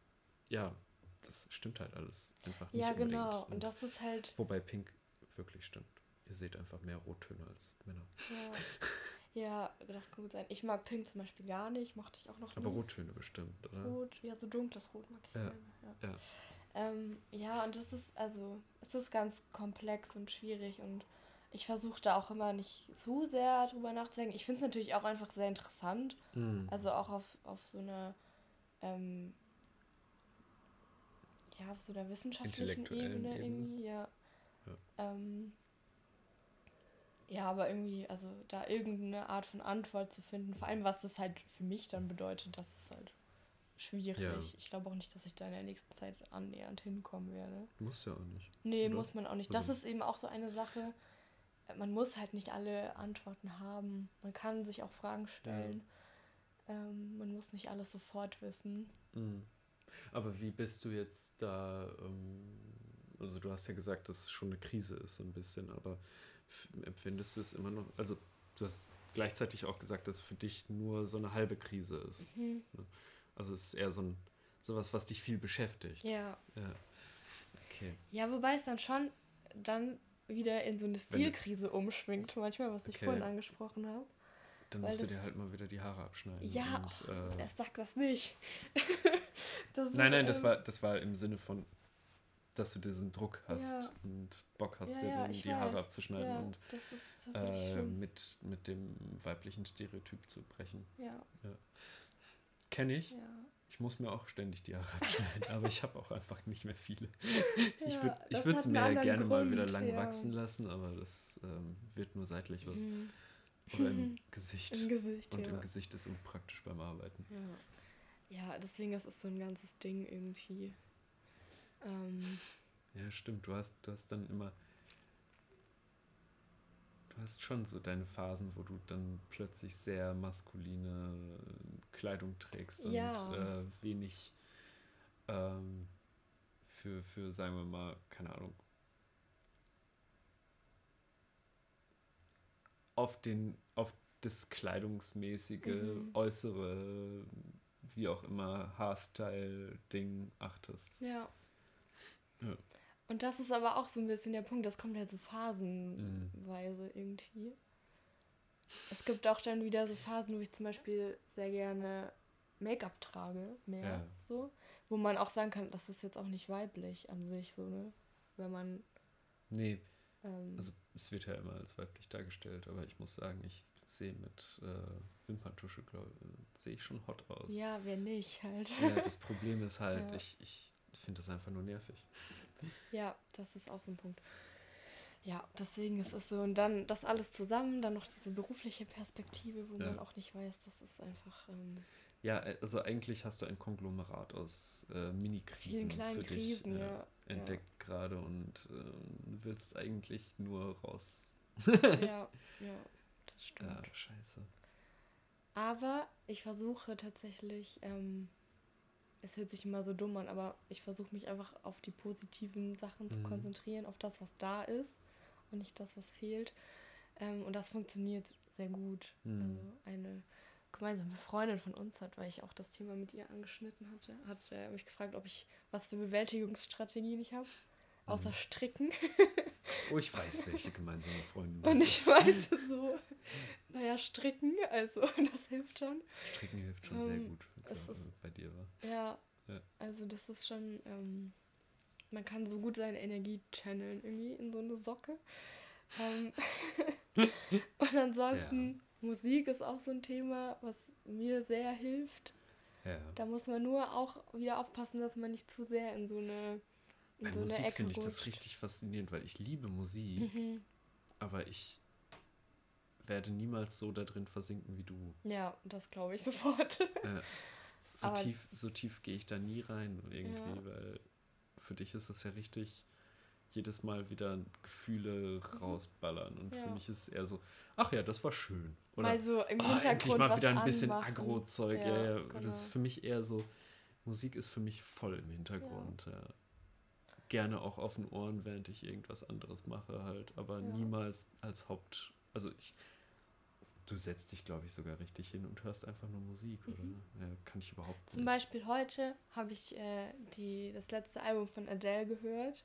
S2: ja, das stimmt halt alles einfach nicht
S1: Ja,
S2: unbedingt.
S1: genau. Und das ist halt.
S2: Wobei Pink wirklich stimmt. Ihr seht einfach mehr Rottöne als Männer.
S1: Ja. <laughs> Ja, das kann gut sein. Ich mag Pink zum Beispiel gar nicht, mochte ich auch noch
S2: Aber
S1: nie.
S2: Rottöne bestimmt, oder?
S1: Rot, ja, so dunkles Rot mag ich
S2: Ja,
S1: gerne. Ja.
S2: ja.
S1: Ähm, ja, und das ist, also, es ist ganz komplex und schwierig und ich versuche da auch immer nicht zu sehr drüber nachzudenken. Ich finde es natürlich auch einfach sehr interessant,
S2: Mhm.
S1: also auch auf, auf so einer, ähm, ja, auf so einer wissenschaftlichen Ebene,
S2: Ebene.
S1: irgendwie, ja.
S2: Ja.
S1: Ähm, ja, aber irgendwie, also da irgendeine Art von Antwort zu finden, vor allem was das halt für mich dann bedeutet, das ist halt schwierig.
S2: Ja.
S1: Ich glaube auch nicht, dass ich da in der nächsten Zeit annähernd hinkommen werde.
S2: Muss ja auch nicht.
S1: Nee,
S2: Oder?
S1: muss man auch nicht. Das
S2: Also-
S1: ist eben auch so eine Sache. Man muss halt nicht alle Antworten haben. Man kann sich auch Fragen stellen. Ähm, man muss nicht alles sofort wissen.
S2: Mhm. Aber wie bist du jetzt da? Ähm, also du hast ja gesagt, dass es schon eine Krise ist, so ein bisschen, aber empfindest du es immer noch? Also du hast gleichzeitig auch gesagt, dass für dich nur so eine halbe Krise ist. Also es ist eher so ein sowas, was dich viel beschäftigt.
S1: Ja.
S2: Ja. Okay.
S1: Ja, wobei es dann schon dann wieder in so eine Stilkrise umschwingt, manchmal, was ich
S2: Okay.
S1: vorhin angesprochen habe.
S2: Dann
S1: Weil
S2: musst du dir halt mal wieder die Haare abschneiden.
S1: Ja,
S2: und,
S1: och,
S2: äh,
S1: er sagt das nicht. <laughs> das
S2: Nein, nein, das
S1: ähm,
S2: war, das war im Sinne von, dass du diesen Druck hast
S1: Ja.
S2: und Bock hast,
S1: Ja,
S2: dir dann
S1: ich
S2: die Haare
S1: weiß.
S2: abzuschneiden
S1: ja,
S2: und
S1: das ist
S2: äh, mit, mit dem weiblichen Stereotyp zu brechen.
S1: Ja,
S2: Kenne ich. Ich muss mir auch ständig die Haare abschneiden, <laughs> aber ich habe auch einfach nicht mehr viele. Ich würde
S1: das
S2: es
S1: hat einen
S2: mir gerne mal wieder
S1: Grund,
S2: lang wachsen lassen, aber das ähm, wird nur seitlich was.
S1: Mhm.
S2: Oder im <laughs> Gesicht.
S1: Im Gesicht,
S2: Und im Gesicht ist unpraktisch beim Arbeiten.
S1: Ja. ja, deswegen ist es so ein ganzes Ding irgendwie. Ähm,
S2: Ja, stimmt. Du hast, du hast dann immer. Du hast schon so deine Phasen, wo du dann plötzlich sehr maskuline Kleidung trägst und
S1: Ja.
S2: äh, wenig ähm, für, für, sagen wir mal, keine Ahnung, auf den, auf das kleidungsmäßige,
S1: Mhm.
S2: äußere, wie auch immer, Haarstyle-Ding achtest.
S1: Ja.
S2: Ja.
S1: Und das ist aber auch so ein bisschen der Punkt, das kommt halt so phasenweise irgendwie. Es gibt auch dann wieder so Phasen, wo ich zum Beispiel sehr gerne Make-up trage, mehr
S2: Ja.
S1: so. Wo man auch sagen kann, das ist jetzt auch nicht weiblich an sich, so, ne? Wenn man.
S2: Nee,
S1: Ähm,
S2: also es wird ja immer als weiblich dargestellt, aber ich muss sagen, ich sehe mit äh, Wimperntusche, glaube sehe ich schon hot aus.
S1: ja, wer nicht halt.
S2: Ja, das Problem ist halt, <laughs>
S1: Ja.
S2: ich, ich finde das einfach nur nervig.
S1: Ja, das ist auch so ein Punkt. Ja, deswegen ist es so. Und dann das alles zusammen, dann noch diese berufliche Perspektive, wo
S2: Ja.
S1: man auch nicht weiß, das ist einfach ähm,
S2: Ja, äh, also eigentlich hast du ein Konglomerat aus äh, Mini-Krisen für dich
S1: Krisen,
S2: äh,
S1: ja.
S2: entdeckt gerade und ähm, willst eigentlich nur raus.
S1: Ja, <laughs> ja, das stimmt.
S2: Ja, scheiße.
S1: Aber ich versuche tatsächlich, ähm, es hört sich immer so dumm an, aber ich versuche mich einfach auf die positiven Sachen zu
S2: Mhm.
S1: konzentrieren, auf das, was da ist und nicht das, was fehlt. Ähm, und das funktioniert sehr gut.
S2: Mhm.
S1: Also eine gemeinsame Freundin von uns hat, weil ich auch das Thema mit ihr angeschnitten hatte, hat äh, mich gefragt, ob ich was für Bewältigungsstrategien ich habe. Außer
S2: Mhm.
S1: Stricken. <laughs>
S2: Oh, ich weiß, welche gemeinsame Freundin
S1: Und
S2: das
S1: ich
S2: ist.
S1: meinte so, naja, Stricken, also <laughs> das hilft schon.
S2: Stricken hilft schon sehr
S1: Ähm,
S2: gut,
S1: es
S2: glaub,
S1: ist-
S2: bei dir war.
S1: Ja,
S2: Ja.
S1: also das ist schon, ähm, man kann so gut seine Energie channeln irgendwie in so eine Socke. Ähm, <laughs> und ansonsten, Musik ist auch so ein Thema, was mir sehr hilft.
S2: Ja.
S1: Da muss man nur auch wieder aufpassen, dass man nicht zu sehr in so eine, in
S2: Bei
S1: so
S2: Musik finde ich das richtig faszinierend, weil ich liebe Musik,
S1: Mhm.
S2: aber ich werde niemals so da drin versinken wie du.
S1: Ja, das glaube ich <laughs> sofort.
S2: Äh, so,
S1: Aber-
S2: tief, so tief gehe ich da nie rein irgendwie,
S1: Ja.
S2: weil für dich ist es ja richtig jedes Mal wieder Gefühle rausballern und für
S1: Mhm. Ja.
S2: mich ist es eher so, ach ja, das war schön. Oder
S1: Mal so im
S2: oh,
S1: Hintergrund
S2: endlich mal wieder ein bisschen. Agro-Zeug. Ja,
S1: Ja,
S2: ja,
S1: genau.
S2: Das ist für mich eher so, Musik ist für mich voll im Hintergrund. Ja. Gerne auch auf den Ohren, während ich irgendwas anderes mache halt, aber
S1: Ja.
S2: niemals als Haupt, also ich, du setzt dich glaube ich sogar richtig hin und hörst einfach nur Musik, oder? Ja, kann ich überhaupt
S1: Mhm. Zum
S2: nicht.
S1: Beispiel heute habe ich äh, die, das letzte Album von Adele gehört,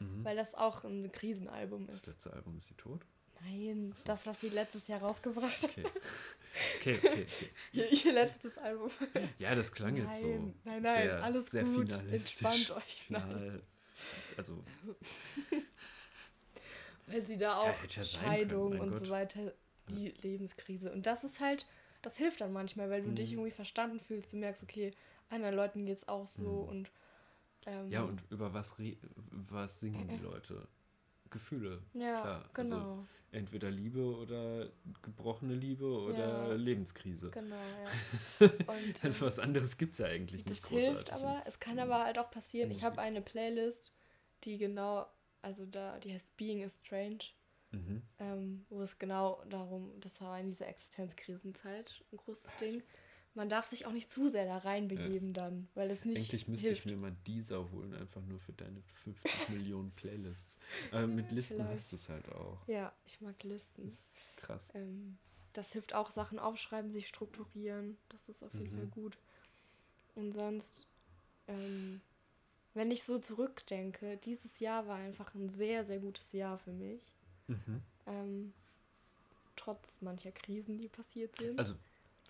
S2: Mhm.
S1: weil das auch ein Krisenalbum
S2: Das
S1: ist.
S2: letzte Album ist sie tot?
S1: Nein,
S2: so.
S1: das, was sie letztes Jahr rausgebracht hat.
S2: Okay. Okay, okay, <laughs> okay.
S1: Ihr, letztes Album.
S2: Ja, das klang jetzt so.
S1: Nein, nein, nein,
S2: sehr,
S1: alles
S2: sehr
S1: gut. Entspannt euch. Nein.
S2: Also,
S1: Weil sie da auch
S2: ja
S1: Scheidung
S2: können,
S1: und
S2: Gott.
S1: so weiter, die Lebenskrise. Und das ist halt, das hilft dann manchmal, weil du dich
S2: Mhm.
S1: irgendwie verstanden fühlst. Du merkst, okay, anderen Leuten geht's auch so
S2: Mhm.
S1: und ähm,
S2: ja, und über was, re was singen die <clears throat> Leute? Gefühle.
S1: ja,
S2: klar, also
S1: genau,
S2: Entweder Liebe oder gebrochene Liebe oder
S1: Ja.
S2: Lebenskrise.
S1: genau, ja. <laughs> Und,
S2: Also was anderes gibt es ja eigentlich
S1: Das
S2: nicht großartig.
S1: hilft aber, es kann aber halt auch passieren. Ich habe eine Playlist, die genau, also da, die heißt Being is Strange,
S2: Mhm.
S1: ähm, wo es genau darum, das war in dieser Existenzkrisenzeit ein großes Ding. Man darf sich auch nicht zu sehr da reinbegeben dann, weil es nicht
S2: Eigentlich müsste
S1: hilft.
S2: ich mir mal dieser holen, einfach nur für deine 50 <laughs> Millionen Playlists. Aber mit Listen
S1: vielleicht.
S2: hast du es halt auch.
S1: Ja, ich mag Listen.
S2: Das ist krass.
S1: Ähm, das hilft auch, Sachen aufschreiben, sich strukturieren. Das ist auf jeden
S2: Mhm.
S1: Fall gut. Und sonst, ähm, wenn ich so zurückdenke, dieses Jahr war einfach ein sehr, sehr gutes Jahr für mich.
S2: Mhm.
S1: Ähm, trotz mancher Krisen, die passiert sind.
S2: Also,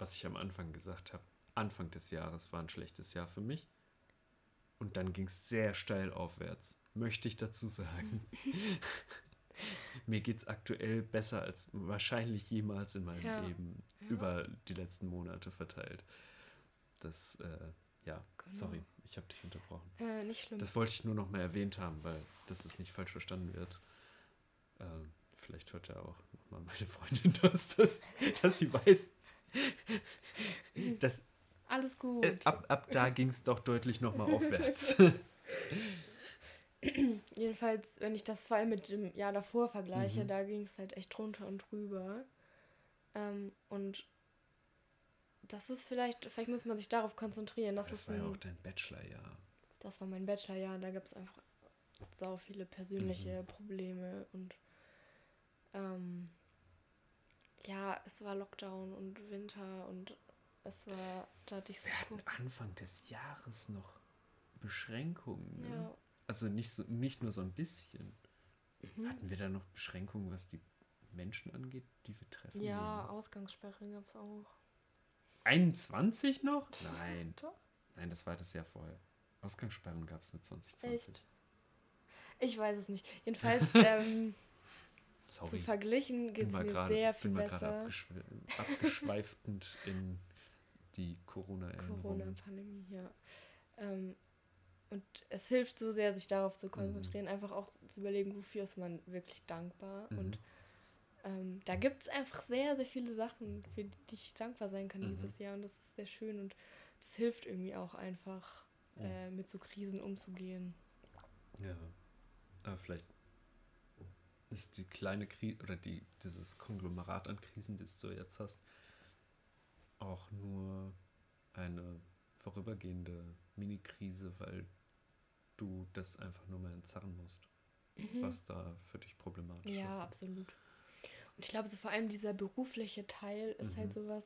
S2: was ich am Anfang gesagt habe, Anfang des Jahres war ein schlechtes Jahr für mich. Und dann ging es sehr steil aufwärts, möchte ich dazu sagen. <laughs> Mir geht es aktuell besser als wahrscheinlich jemals in meinem
S1: Ja.
S2: Leben
S1: Ja.
S2: über die letzten Monate verteilt. Das, äh, ja,
S1: Genau.
S2: sorry, ich habe dich unterbrochen.
S1: äh, nicht schlimm.
S2: Das wollte ich nur noch mal erwähnt haben, weil das ist nicht falsch verstanden wird. Ähm, vielleicht hört ja auch noch mal meine Freundin <laughs> das, dass, dass sie weiß, dass
S1: Alles gut.
S2: äh, ab, ab da ging es doch deutlich noch mal aufwärts. <laughs>
S1: Jedenfalls, wenn ich das vor allem mit dem Jahr davor vergleiche,
S2: Mhm.
S1: da ging es halt echt drunter und drüber. Ähm, und das ist vielleicht, vielleicht muss man sich darauf konzentrieren. Das,
S2: Das war ja auch dein Bachelorjahr.
S1: das war mein Bachelorjahr, da gab es einfach sau viele persönliche
S2: Mhm.
S1: Probleme und ähm, ja, es war Lockdown und Winter und es war, da hatte ich
S2: Wir hatten Anfang des Jahres noch Beschränkungen. Ne?
S1: Ja.
S2: Also nicht, so, nicht nur so ein bisschen.
S1: Mhm.
S2: Hatten wir da noch Beschränkungen, was die Menschen angeht, die wir treffen?
S1: Ja, Ausgangssperre gab es auch.
S2: 21 noch? <laughs> Nein. Nein, das war das Jahr vorher. Ausgangssperren gab es nur 2020.
S1: Echt? Ich weiß es nicht. Jedenfalls, <laughs> ähm,
S2: Sorry.
S1: zu verglichen geht
S2: bin
S1: es mir
S2: gerade-
S1: sehr viel
S2: bin mal gerade
S1: besser.
S2: abgeschw abgeschweifend <laughs> in die Corona-Erinnerungen.
S1: Corona-Pandemie, ja. Ähm, und es hilft so sehr, sich darauf zu konzentrieren, einfach auch zu überlegen, wofür ist man wirklich dankbar.
S2: Mhm.
S1: Und ähm, da gibt es einfach sehr, sehr viele Sachen, für die ich dankbar sein kann
S2: Mhm.
S1: dieses Jahr. Und das ist sehr schön und das hilft irgendwie auch einfach,
S2: Mhm.
S1: äh, mit so Krisen umzugehen.
S2: Ja. Aber vielleicht ist die kleine Krise oder die, dieses Konglomerat an Krisen, das du jetzt hast, auch nur eine vorübergehende Mini-Krise, weil du das einfach nur mal entzerren musst, was da für dich problematisch
S1: Mhm. Ja,
S2: ist.
S1: absolut. Und ich glaube, so vor allem dieser berufliche Teil ist halt
S2: Mhm.
S1: sowas,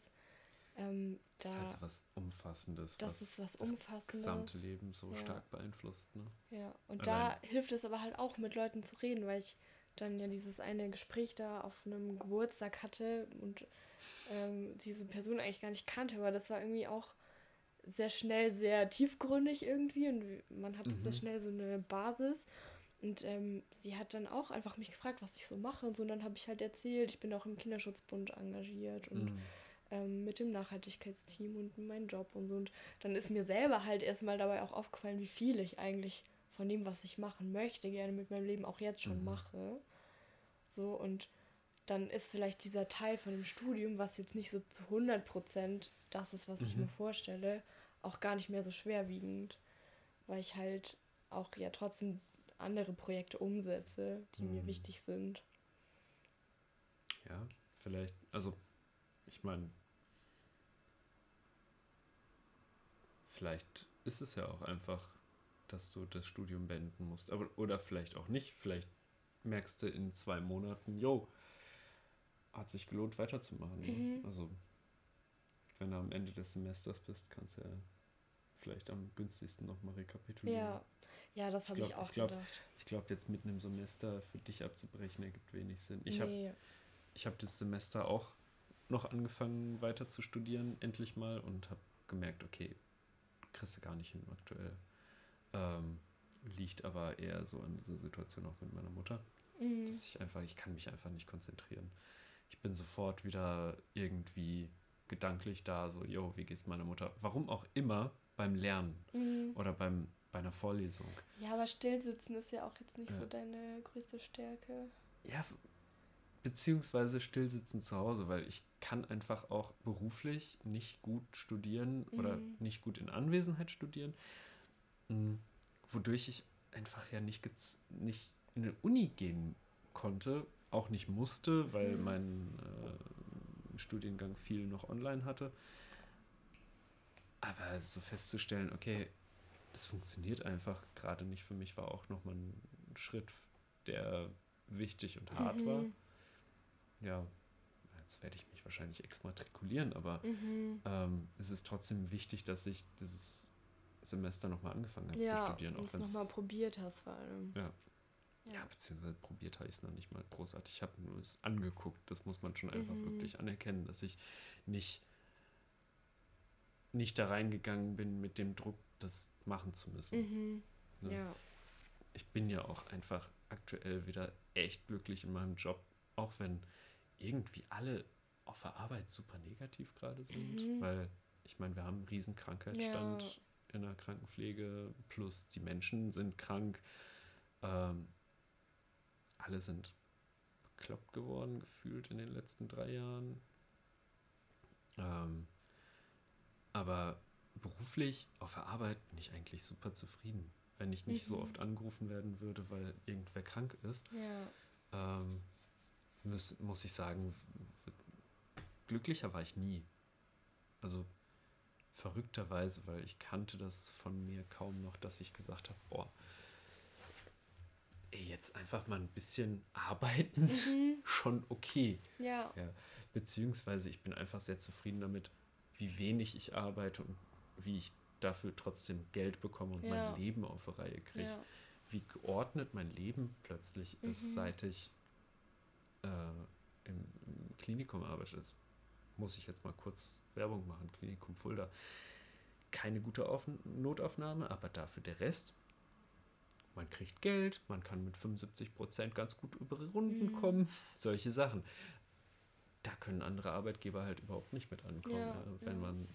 S1: ähm, da,
S2: Das ist halt so was Umfassendes,
S1: das
S2: was
S1: ist was
S2: das
S1: Umfassendes.
S2: gesamte Leben so
S1: Ja.
S2: stark beeinflusst. Ne?
S1: Ja, und
S2: Allein-
S1: da hilft es aber halt auch, mit Leuten zu reden, weil ich dann ja dieses eine Gespräch da auf einem Geburtstag hatte und ähm, diese Person eigentlich gar nicht kannte, aber das war irgendwie auch sehr schnell sehr tiefgründig irgendwie und man hatte sehr
S2: Mhm.
S1: schnell so eine Basis. Und ähm, sie hat dann auch einfach mich gefragt, was ich so mache und so. Und dann habe ich halt erzählt, ich bin auch im Kinderschutzbund engagiert und
S2: Mhm.
S1: ähm, mit dem Nachhaltigkeitsteam und meinen Job und so. Und dann ist mir selber halt erstmal dabei auch aufgefallen, wie viel ich eigentlich von dem, was ich machen möchte, gerne mit meinem Leben auch jetzt schon
S2: Mhm.
S1: mache. So, und dann ist vielleicht dieser Teil von dem Studium, was jetzt nicht so zu 100 Prozent das ist, was ich
S2: Mhm.
S1: mir vorstelle, auch gar nicht mehr so schwerwiegend, weil ich halt auch ja trotzdem andere Projekte umsetze, die mir
S2: Mhm.
S1: wichtig sind.
S2: Ja, vielleicht, also ich meine, vielleicht ist es ja auch einfach, dass du das Studium beenden musst. Aber, oder vielleicht auch nicht. Vielleicht merkst du in zwei Monaten, yo, hat sich gelohnt weiterzumachen. Ne?
S1: Mhm.
S2: Also, wenn du am Ende des Semesters bist, kannst du ja vielleicht am günstigsten nochmal rekapitulieren.
S1: Ja, ja, das habe ich,
S2: glaub-
S1: auch
S2: ich glaub,
S1: gedacht.
S2: Ich glaube, jetzt mitten im Semester für dich abzubrechen, ergibt wenig Sinn. Ich habe
S1: nee.
S2: ich habe das Semester auch noch angefangen weiter zu studieren, endlich mal, und habe gemerkt, okay, kriegst du gar nicht hin aktuell. Ähm, liegt aber eher so an dieser Situation auch mit meiner Mutter,
S1: Mhm.
S2: dass ich einfach, ich kann mich einfach nicht konzentrieren. Ich bin sofort wieder irgendwie gedanklich da, so, yo, wie geht's meiner Mutter? Warum auch immer beim Lernen
S1: Mhm.
S2: oder beim, bei einer Vorlesung.
S1: Ja, aber Stillsitzen ist ja auch jetzt nicht
S2: Ja.
S1: so deine größte Stärke.
S2: Ja, beziehungsweise stillsitzen zu Hause, weil ich kann einfach auch beruflich nicht gut studieren oder
S1: Mhm.
S2: nicht gut in Anwesenheit studieren, m, wodurch ich einfach ja nicht, nicht in eine Uni gehen konnte, auch nicht musste, weil
S1: Mhm.
S2: mein äh, Studiengang viel noch online hatte. Aber so festzustellen, okay, das funktioniert einfach gerade nicht für mich, war auch nochmal ein Schritt, der wichtig und hart war.
S1: Mhm.
S2: Ja, jetzt werde ich mich wahrscheinlich exmatrikulieren, aber
S1: Mhm.
S2: ähm, es ist trotzdem wichtig, dass ich dieses Semester nochmal angefangen habe zu
S1: Ja,
S2: studieren.
S1: und
S2: Auch
S1: es nochmal probiert hast vor allem.
S2: Ja. ja, beziehungsweise probiert habe ich es noch nicht mal großartig. Ich habe nur es angeguckt. Das muss man schon einfach
S1: Mhm.
S2: wirklich anerkennen, dass ich nicht, nicht da reingegangen bin mit dem Druck, das machen zu müssen.
S1: Mhm.
S2: Ne?
S1: Ja.
S2: ich bin ja auch einfach aktuell wieder echt glücklich in meinem Job, auch wenn irgendwie alle auf der Arbeit super negativ gerade sind,
S1: Mhm.
S2: weil ich meine, wir haben einen riesen Krankheitsstand
S1: Ja.
S2: In der Krankenpflege, plus die Menschen sind krank, ähm, alle sind bekloppt geworden, gefühlt in den letzten drei Jahren. Ähm, aber beruflich auf der Arbeit bin ich eigentlich super zufrieden. Wenn ich nicht so
S1: Mhm.
S2: oft angerufen werden würde, weil irgendwer krank ist,
S1: Ja.
S2: ähm, muss, muss ich sagen, glücklicher war ich nie. Also verrückterweise, weil ich kannte das von mir kaum noch, dass ich gesagt habe, boah, ey, jetzt einfach mal ein bisschen arbeiten,
S1: Mhm. <laughs>
S2: schon okay.
S1: Ja.
S2: Ja. beziehungsweise ich bin einfach sehr zufrieden damit, wie wenig ich arbeite und wie ich dafür trotzdem Geld bekomme und
S1: Ja.
S2: mein Leben auf die Reihe kriege.
S1: Ja.
S2: Wie geordnet mein Leben plötzlich ist,
S1: Mhm.
S2: seit ich äh, im, im Klinikum arbeite. Das muss ich jetzt mal kurz Werbung machen. Klinikum Fulda. Keine gute Auf Notaufnahme, aber dafür der Rest. Man kriegt Geld, man kann mit 75 Prozent ganz gut über Runden
S1: Mhm.
S2: kommen. Solche Sachen. Da können andere Arbeitgeber halt überhaupt nicht mit ankommen.
S1: Ja,
S2: ja, wenn
S1: ja.
S2: man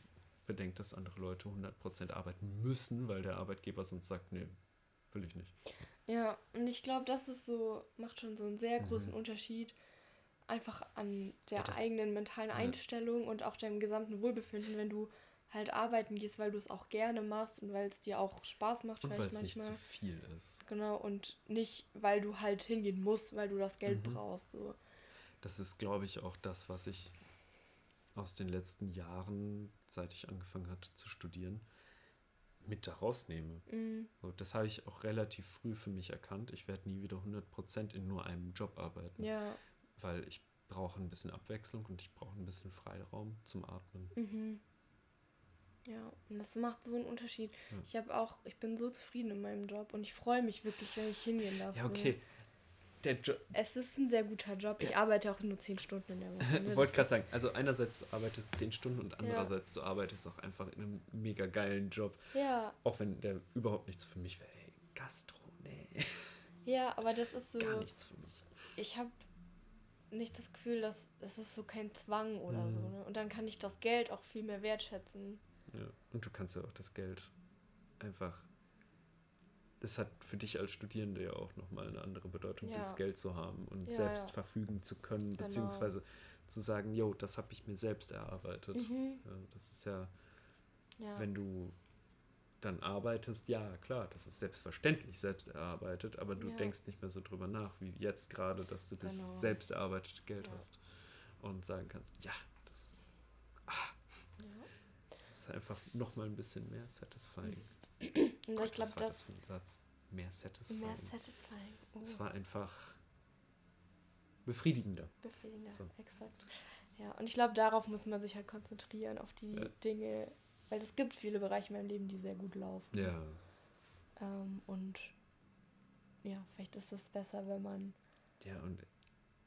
S2: bedenkt, dass andere Leute 100 Prozent arbeiten müssen, weil der Arbeitgeber sonst sagt, nee, will ich nicht.
S1: Ja, und ich glaube, das ist so, macht schon so einen sehr großen
S2: Mhm.
S1: Unterschied. Einfach an der
S2: Ja,
S1: eigenen mentalen. Einstellung und auch deinem gesamten Wohlbefinden, wenn du halt arbeiten gehst, weil du es auch gerne machst und weil es dir auch Spaß macht,
S2: Und weil
S1: vielleicht
S2: es nicht zu viel ist.
S1: Genau, und nicht, weil du halt hingehen musst, weil du das Geld
S2: Mhm.
S1: brauchst. So.
S2: Das ist, glaube ich, auch das, was ich aus den letzten Jahren, seit ich angefangen hatte zu studieren, mit da rausnehme.
S1: Mhm.
S2: So, das habe ich auch relativ früh für mich erkannt. Ich werde nie wieder 100% in nur einem Job arbeiten,
S1: Ja.
S2: Weil ich brauche ein bisschen Abwechslung und ich brauche ein bisschen Freiraum zum Atmen.
S1: Mhm. Ja, und das macht so einen Unterschied.
S2: Ja.
S1: Ich habe auch, ich bin so zufrieden in meinem Job und ich freue mich wirklich, wenn ich hingehen darf.
S2: Ja,
S1: so.
S2: okay. Der Job,
S1: Es ist ein sehr guter Job. Ich
S2: Ja.
S1: arbeite auch nur zehn Stunden in der Woche. ne?
S2: Ich <laughs> wollte
S1: Das
S2: gerade sagen, also einerseits du arbeitest 10 Stunden und andererseits du arbeitest auch einfach in einem mega geilen Job.
S1: Ja,
S2: Auch wenn der überhaupt nichts für mich wäre. Ey, Gastro, nee,
S1: ja, aber das ist so.
S2: gar nichts für mich.
S1: Ich habe nicht das Gefühl, dass es ist so kein Zwang oder
S2: Mhm.
S1: so. Ne? Und dann kann ich das Geld auch viel mehr wertschätzen.
S2: Ja. Und du kannst ja auch das Geld einfach. Das hat für dich als Studierende ja auch nochmal eine andere Bedeutung,
S1: Ja.
S2: dieses Geld zu haben und
S1: Ja,
S2: selbst
S1: ja.
S2: verfügen zu können,
S1: Genau.
S2: beziehungsweise zu sagen, yo, das habe ich mir selbst erarbeitet.
S1: Mhm.
S2: Das ist ja,
S1: Ja.
S2: wenn du dann arbeitest, ja klar, das ist selbstverständlich selbst erarbeitet, aber du
S1: Ja.
S2: denkst nicht mehr so drüber nach, wie jetzt gerade, dass du das
S1: Genau.
S2: selbst erarbeitete Geld
S1: Ja.
S2: hast und sagen kannst, ja, das,
S1: ja.
S2: das ist einfach nochmal ein bisschen mehr satisfying.
S1: Und
S2: Gott,
S1: ich glaube,
S2: das
S1: das
S2: für ein Satz? Mehr satisfying.
S1: mehr satisfying. Oh,
S2: Es war einfach befriedigender.
S1: befriedigender.
S2: So.
S1: Exakt. Ja, und ich glaube, darauf muss man sich halt konzentrieren, auf die. Dinge, weil es gibt viele Bereiche in meinem Leben, die sehr gut laufen.
S2: Ja.
S1: Ähm, und ja, vielleicht ist es besser, wenn man.
S2: Ja, und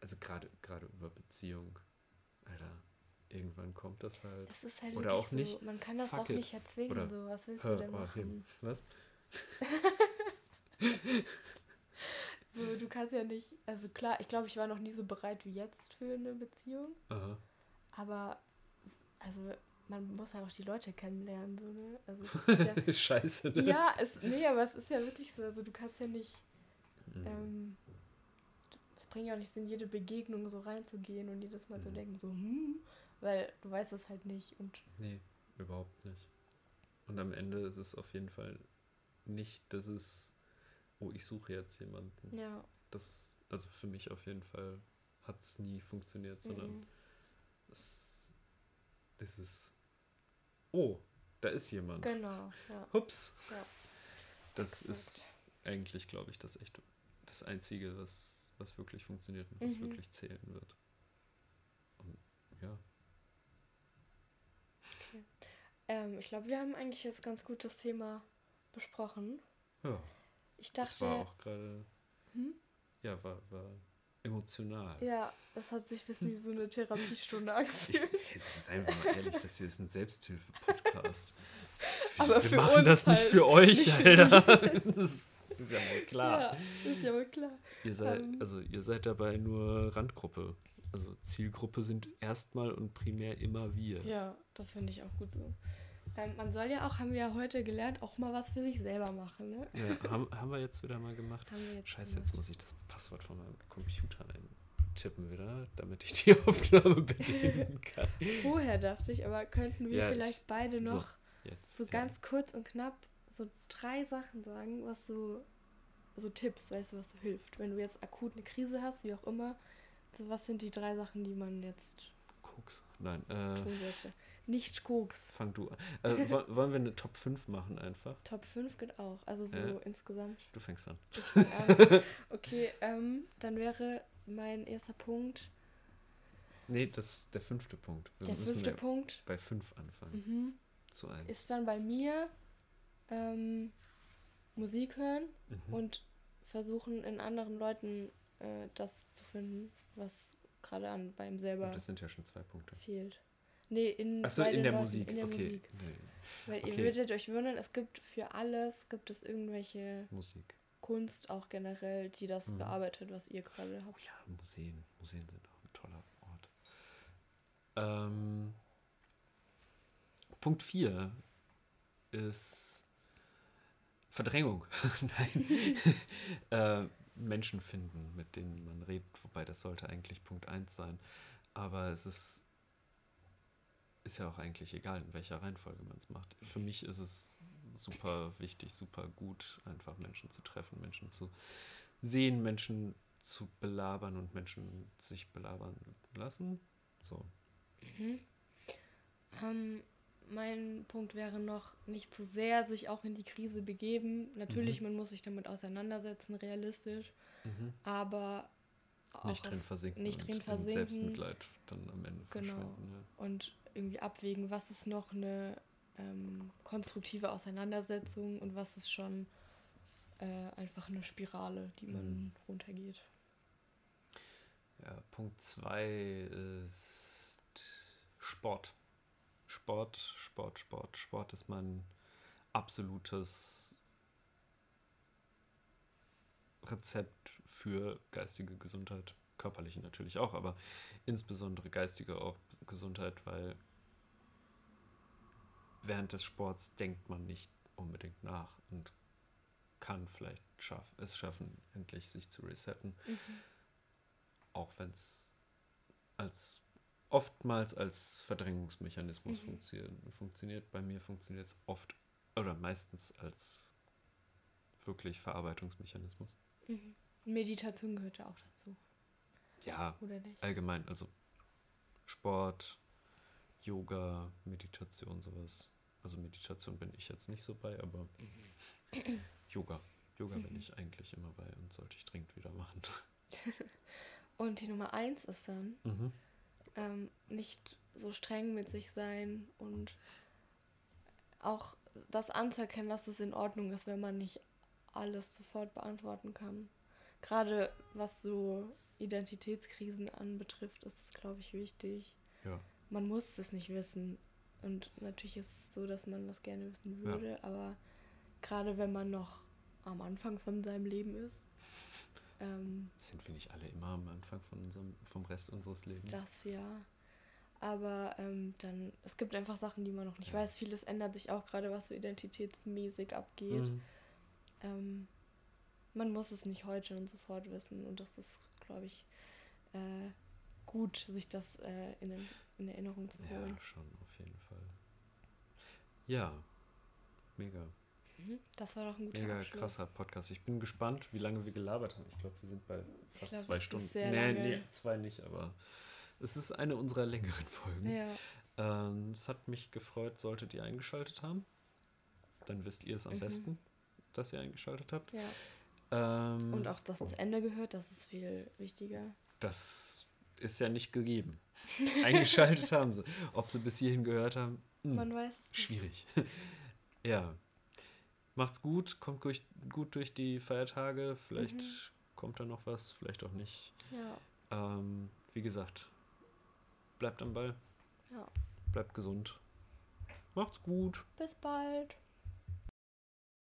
S2: also gerade gerade über Beziehung, Alter, irgendwann kommt das halt.
S1: Es ist halt
S2: Oder auch
S1: so,
S2: nicht.
S1: man kann das
S2: Fuck
S1: auch
S2: it.
S1: nicht erzwingen.
S2: Oder
S1: so, was willst
S2: Hör,
S1: du denn
S2: oh,
S1: machen?
S2: was? <laughs>
S1: So, du kannst ja nicht. Also klar, ich glaube, ich war noch nie so bereit wie jetzt für eine Beziehung.
S2: Aha.
S1: Aber also man muss halt auch die Leute kennenlernen, so, ne? Also <laughs> ja,
S2: Scheiße, ne?
S1: ja, es, nee, aber es ist ja wirklich so. Also du kannst ja nicht.
S2: Mhm.
S1: Ähm, es bringt ja auch nichts, in jede Begegnung so reinzugehen und jedes Mal zu
S2: Mhm.
S1: denken, so, hm, weil du weißt es halt nicht. Und
S2: Nee, überhaupt nicht. Und am Ende ist es auf jeden Fall nicht, dass es, oh, ich suche jetzt jemanden.
S1: ja.
S2: Das, also für mich auf jeden Fall hat es nie funktioniert, sondern
S1: mhm.
S2: es, das ist, oh, da ist jemand.
S1: Genau, ja.
S2: Hups.
S1: Ja.
S2: Das
S1: Exakt.
S2: ist eigentlich, glaube ich, das echt das Einzige, was, was wirklich funktioniert und was
S1: Mhm.
S2: wirklich zählen wird. Und ja,
S1: Ähm, ich glaube, wir haben eigentlich jetzt ganz gut das Thema besprochen.
S2: ja
S1: Ich
S2: das
S1: dachte,
S2: war auch gerade,
S1: Hm?
S2: ja, war, war emotional.
S1: ja, das hat sich ein bisschen wie so eine Therapiestunde
S2: Ich,
S1: angefühlt.
S2: jetzt ist einfach mal ehrlich, das hier ist ein Selbsthilfe-Podcast. <laughs>
S1: Aber
S2: wir
S1: für
S2: machen
S1: uns
S2: das nicht
S1: halt,
S2: für euch,
S1: nicht für
S2: Alter. <laughs> Das ist, ist ja wohl klar.
S1: Ja, ist ja wohl klar.
S2: Ihr seid,
S1: Ähm.
S2: also ihr seid dabei nur Randgruppe. Also Zielgruppe sind erstmal und primär immer wir.
S1: Ja, das finde ich auch gut so. Ähm, man soll ja auch, haben wir ja heute gelernt, auch mal was für sich selber machen, ne?
S2: Ja, haben, haben wir jetzt wieder mal gemacht.
S1: Jetzt
S2: Scheiße,
S1: gemacht.
S2: jetzt muss ich das Passwort von meinem Computer eintippen wieder, damit ich die <laughs> Aufnahme bedienen kann.
S1: Vorher dachte ich, aber könnten wir
S2: Ja, ich-
S1: vielleicht beide
S2: so,
S1: noch
S2: Jetzt.
S1: so
S2: ja.
S1: ganz kurz und knapp so drei Sachen sagen, was so, so Tipps, weißt du, was so hilft. Wenn du jetzt akut eine Krise hast, wie auch immer, so was sind die drei Sachen, die man jetzt
S2: Koks. Nein, äh,
S1: tun sollte. Nicht Koks.
S2: fang du an. Äh, wo- <laughs> wollen wir eine Top 5 machen einfach?
S1: Top 5 geht auch, also so
S2: Ja.
S1: insgesamt.
S2: Du fängst an.
S1: An. <laughs> okay, ähm, dann wäre mein erster Punkt
S2: Nee, das ist der fünfte Punkt. Wir
S1: Der fünfte
S2: ja
S1: Punkt
S2: bei fünf anfangen.
S1: mhm,
S2: Zu einem.
S1: ist dann bei mir ähm, Musik hören
S2: Mhm.
S1: und versuchen in anderen Leuten äh, das zu finden, was gerade an beim selber
S2: Und das sind ja schon zwei Punkte.
S1: fehlt. Nee, in,
S2: Achso, in der
S1: Leuten,
S2: Musik.
S1: In der
S2: okay.
S1: Musik.
S2: Nee,
S1: Weil ihr
S2: Okay.
S1: würdet euch wundern, es gibt für alles, gibt es irgendwelche
S2: Musik.
S1: Kunst auch generell, die das
S2: Mhm.
S1: bearbeitet, was ihr gerade
S2: Oh
S1: habt.
S2: ja, Museen. Museen sind auch ein toller Ort. Ähm, Punkt 4 ist Verdrängung. <laughs> Nein. <laughs> äh, Menschen finden, mit denen man redet, wobei das sollte eigentlich Punkt 1 sein. Aber es ist, ist ja auch eigentlich egal, in welcher Reihenfolge man es macht. Für mich ist es super wichtig, super gut, einfach Menschen zu treffen, Menschen zu sehen, Menschen zu belabern und Menschen sich belabern lassen. So.
S1: Mhm. Ähm, mein Punkt wäre noch, nicht zu sehr sich auch in die Krise begeben. Natürlich,
S2: Mhm.
S1: man muss sich damit auseinandersetzen, realistisch,
S2: Mhm.
S1: aber auch
S2: Nicht drin versinken.
S1: nicht drin
S2: in
S1: versinken.
S2: Selbstmitleid dann am Ende
S1: Genau.
S2: verschwinden. Ja.
S1: und irgendwie abwägen, was ist noch eine ähm, konstruktive Auseinandersetzung und was ist schon äh, einfach eine Spirale, die man
S2: Mhm.
S1: runtergeht.
S2: Ja, Punkt 2 ist Sport. Sport, Sport, Sport. Sport ist mein absolutes Rezept für geistige Gesundheit. Körperliche natürlich auch, aber insbesondere geistige auch Gesundheit, weil während des Sports denkt man nicht unbedingt nach und kann vielleicht schaff, es schaffen, endlich sich zu resetten auch wenn es als oftmals als Verdrängungsmechanismus
S1: Mhm.
S2: funktioniert, funktioniert. Bei mir funktioniert es oft oder meistens als wirklich Verarbeitungsmechanismus.
S1: Mhm. Meditation gehört ja auch dazu,
S2: Ja,
S1: oder nicht?
S2: allgemein, also Sport, Yoga, Meditation, sowas. Also Meditation bin ich jetzt nicht so bei, aber Yoga. Yoga bin
S1: Mhm.
S2: ich eigentlich immer bei und sollte ich dringend wieder machen. <laughs>
S1: Und die Nummer eins ist dann,
S2: Mhm.
S1: ähm, nicht so streng mit sich sein und auch das anzuerkennen, dass es in Ordnung ist, wenn man nicht alles sofort beantworten kann. Gerade was so Identitätskrisen anbetrifft, ist es, glaube ich, wichtig.
S2: Ja.
S1: Man muss es nicht wissen. Und natürlich ist es so, dass man das gerne wissen
S2: Ja.
S1: würde, aber gerade wenn man noch am Anfang von seinem Leben ist, <laughs> ähm,
S2: Sind wir nicht alle immer am Anfang von unserem, vom Rest unseres Lebens?
S1: Das ja. Aber ähm, dann, es gibt einfach Sachen, die man noch nicht
S2: Ja.
S1: weiß. Vieles ändert sich auch gerade, was so identitätsmäßig abgeht.
S2: Mhm.
S1: Ähm, man muss es nicht heute und sofort wissen. Und das ist, glaube ich, äh, gut, sich das äh, in, in Erinnerung zu holen.
S2: Ja, schon, auf jeden Fall. Ja, mega.
S1: Mhm. Das war doch ein guter
S2: Mega
S1: Abschluss.
S2: krasser Podcast. Ich bin gespannt, wie lange wir gelabert haben. Ich glaube, wir sind bei fast
S1: glaub,
S2: zwei Stunden. nee, nee, zwei nicht, aber es ist eine unserer längeren Folgen.
S1: Ja,
S2: Ähm, es hat mich gefreut, solltet ihr eingeschaltet haben. Dann wisst ihr es am
S1: Mhm.
S2: besten, dass ihr eingeschaltet habt.
S1: ja.
S2: Ähm,
S1: Und auch das zu Ende gehört, das ist viel wichtiger.
S2: das ist ja nicht gegeben. eingeschaltet <laughs> haben sie. Ob sie bis hierhin gehört haben, hm.
S1: Man weiß.
S2: Schwierig. <laughs> ja. Macht's gut, kommt durch, gut durch die Feiertage. Vielleicht
S1: Mhm.
S2: kommt da noch was, vielleicht auch nicht.
S1: Ja,
S2: Ähm, wie gesagt, bleibt am Ball,
S1: ja.
S2: bleibt gesund. Macht's gut.
S1: Bis bald.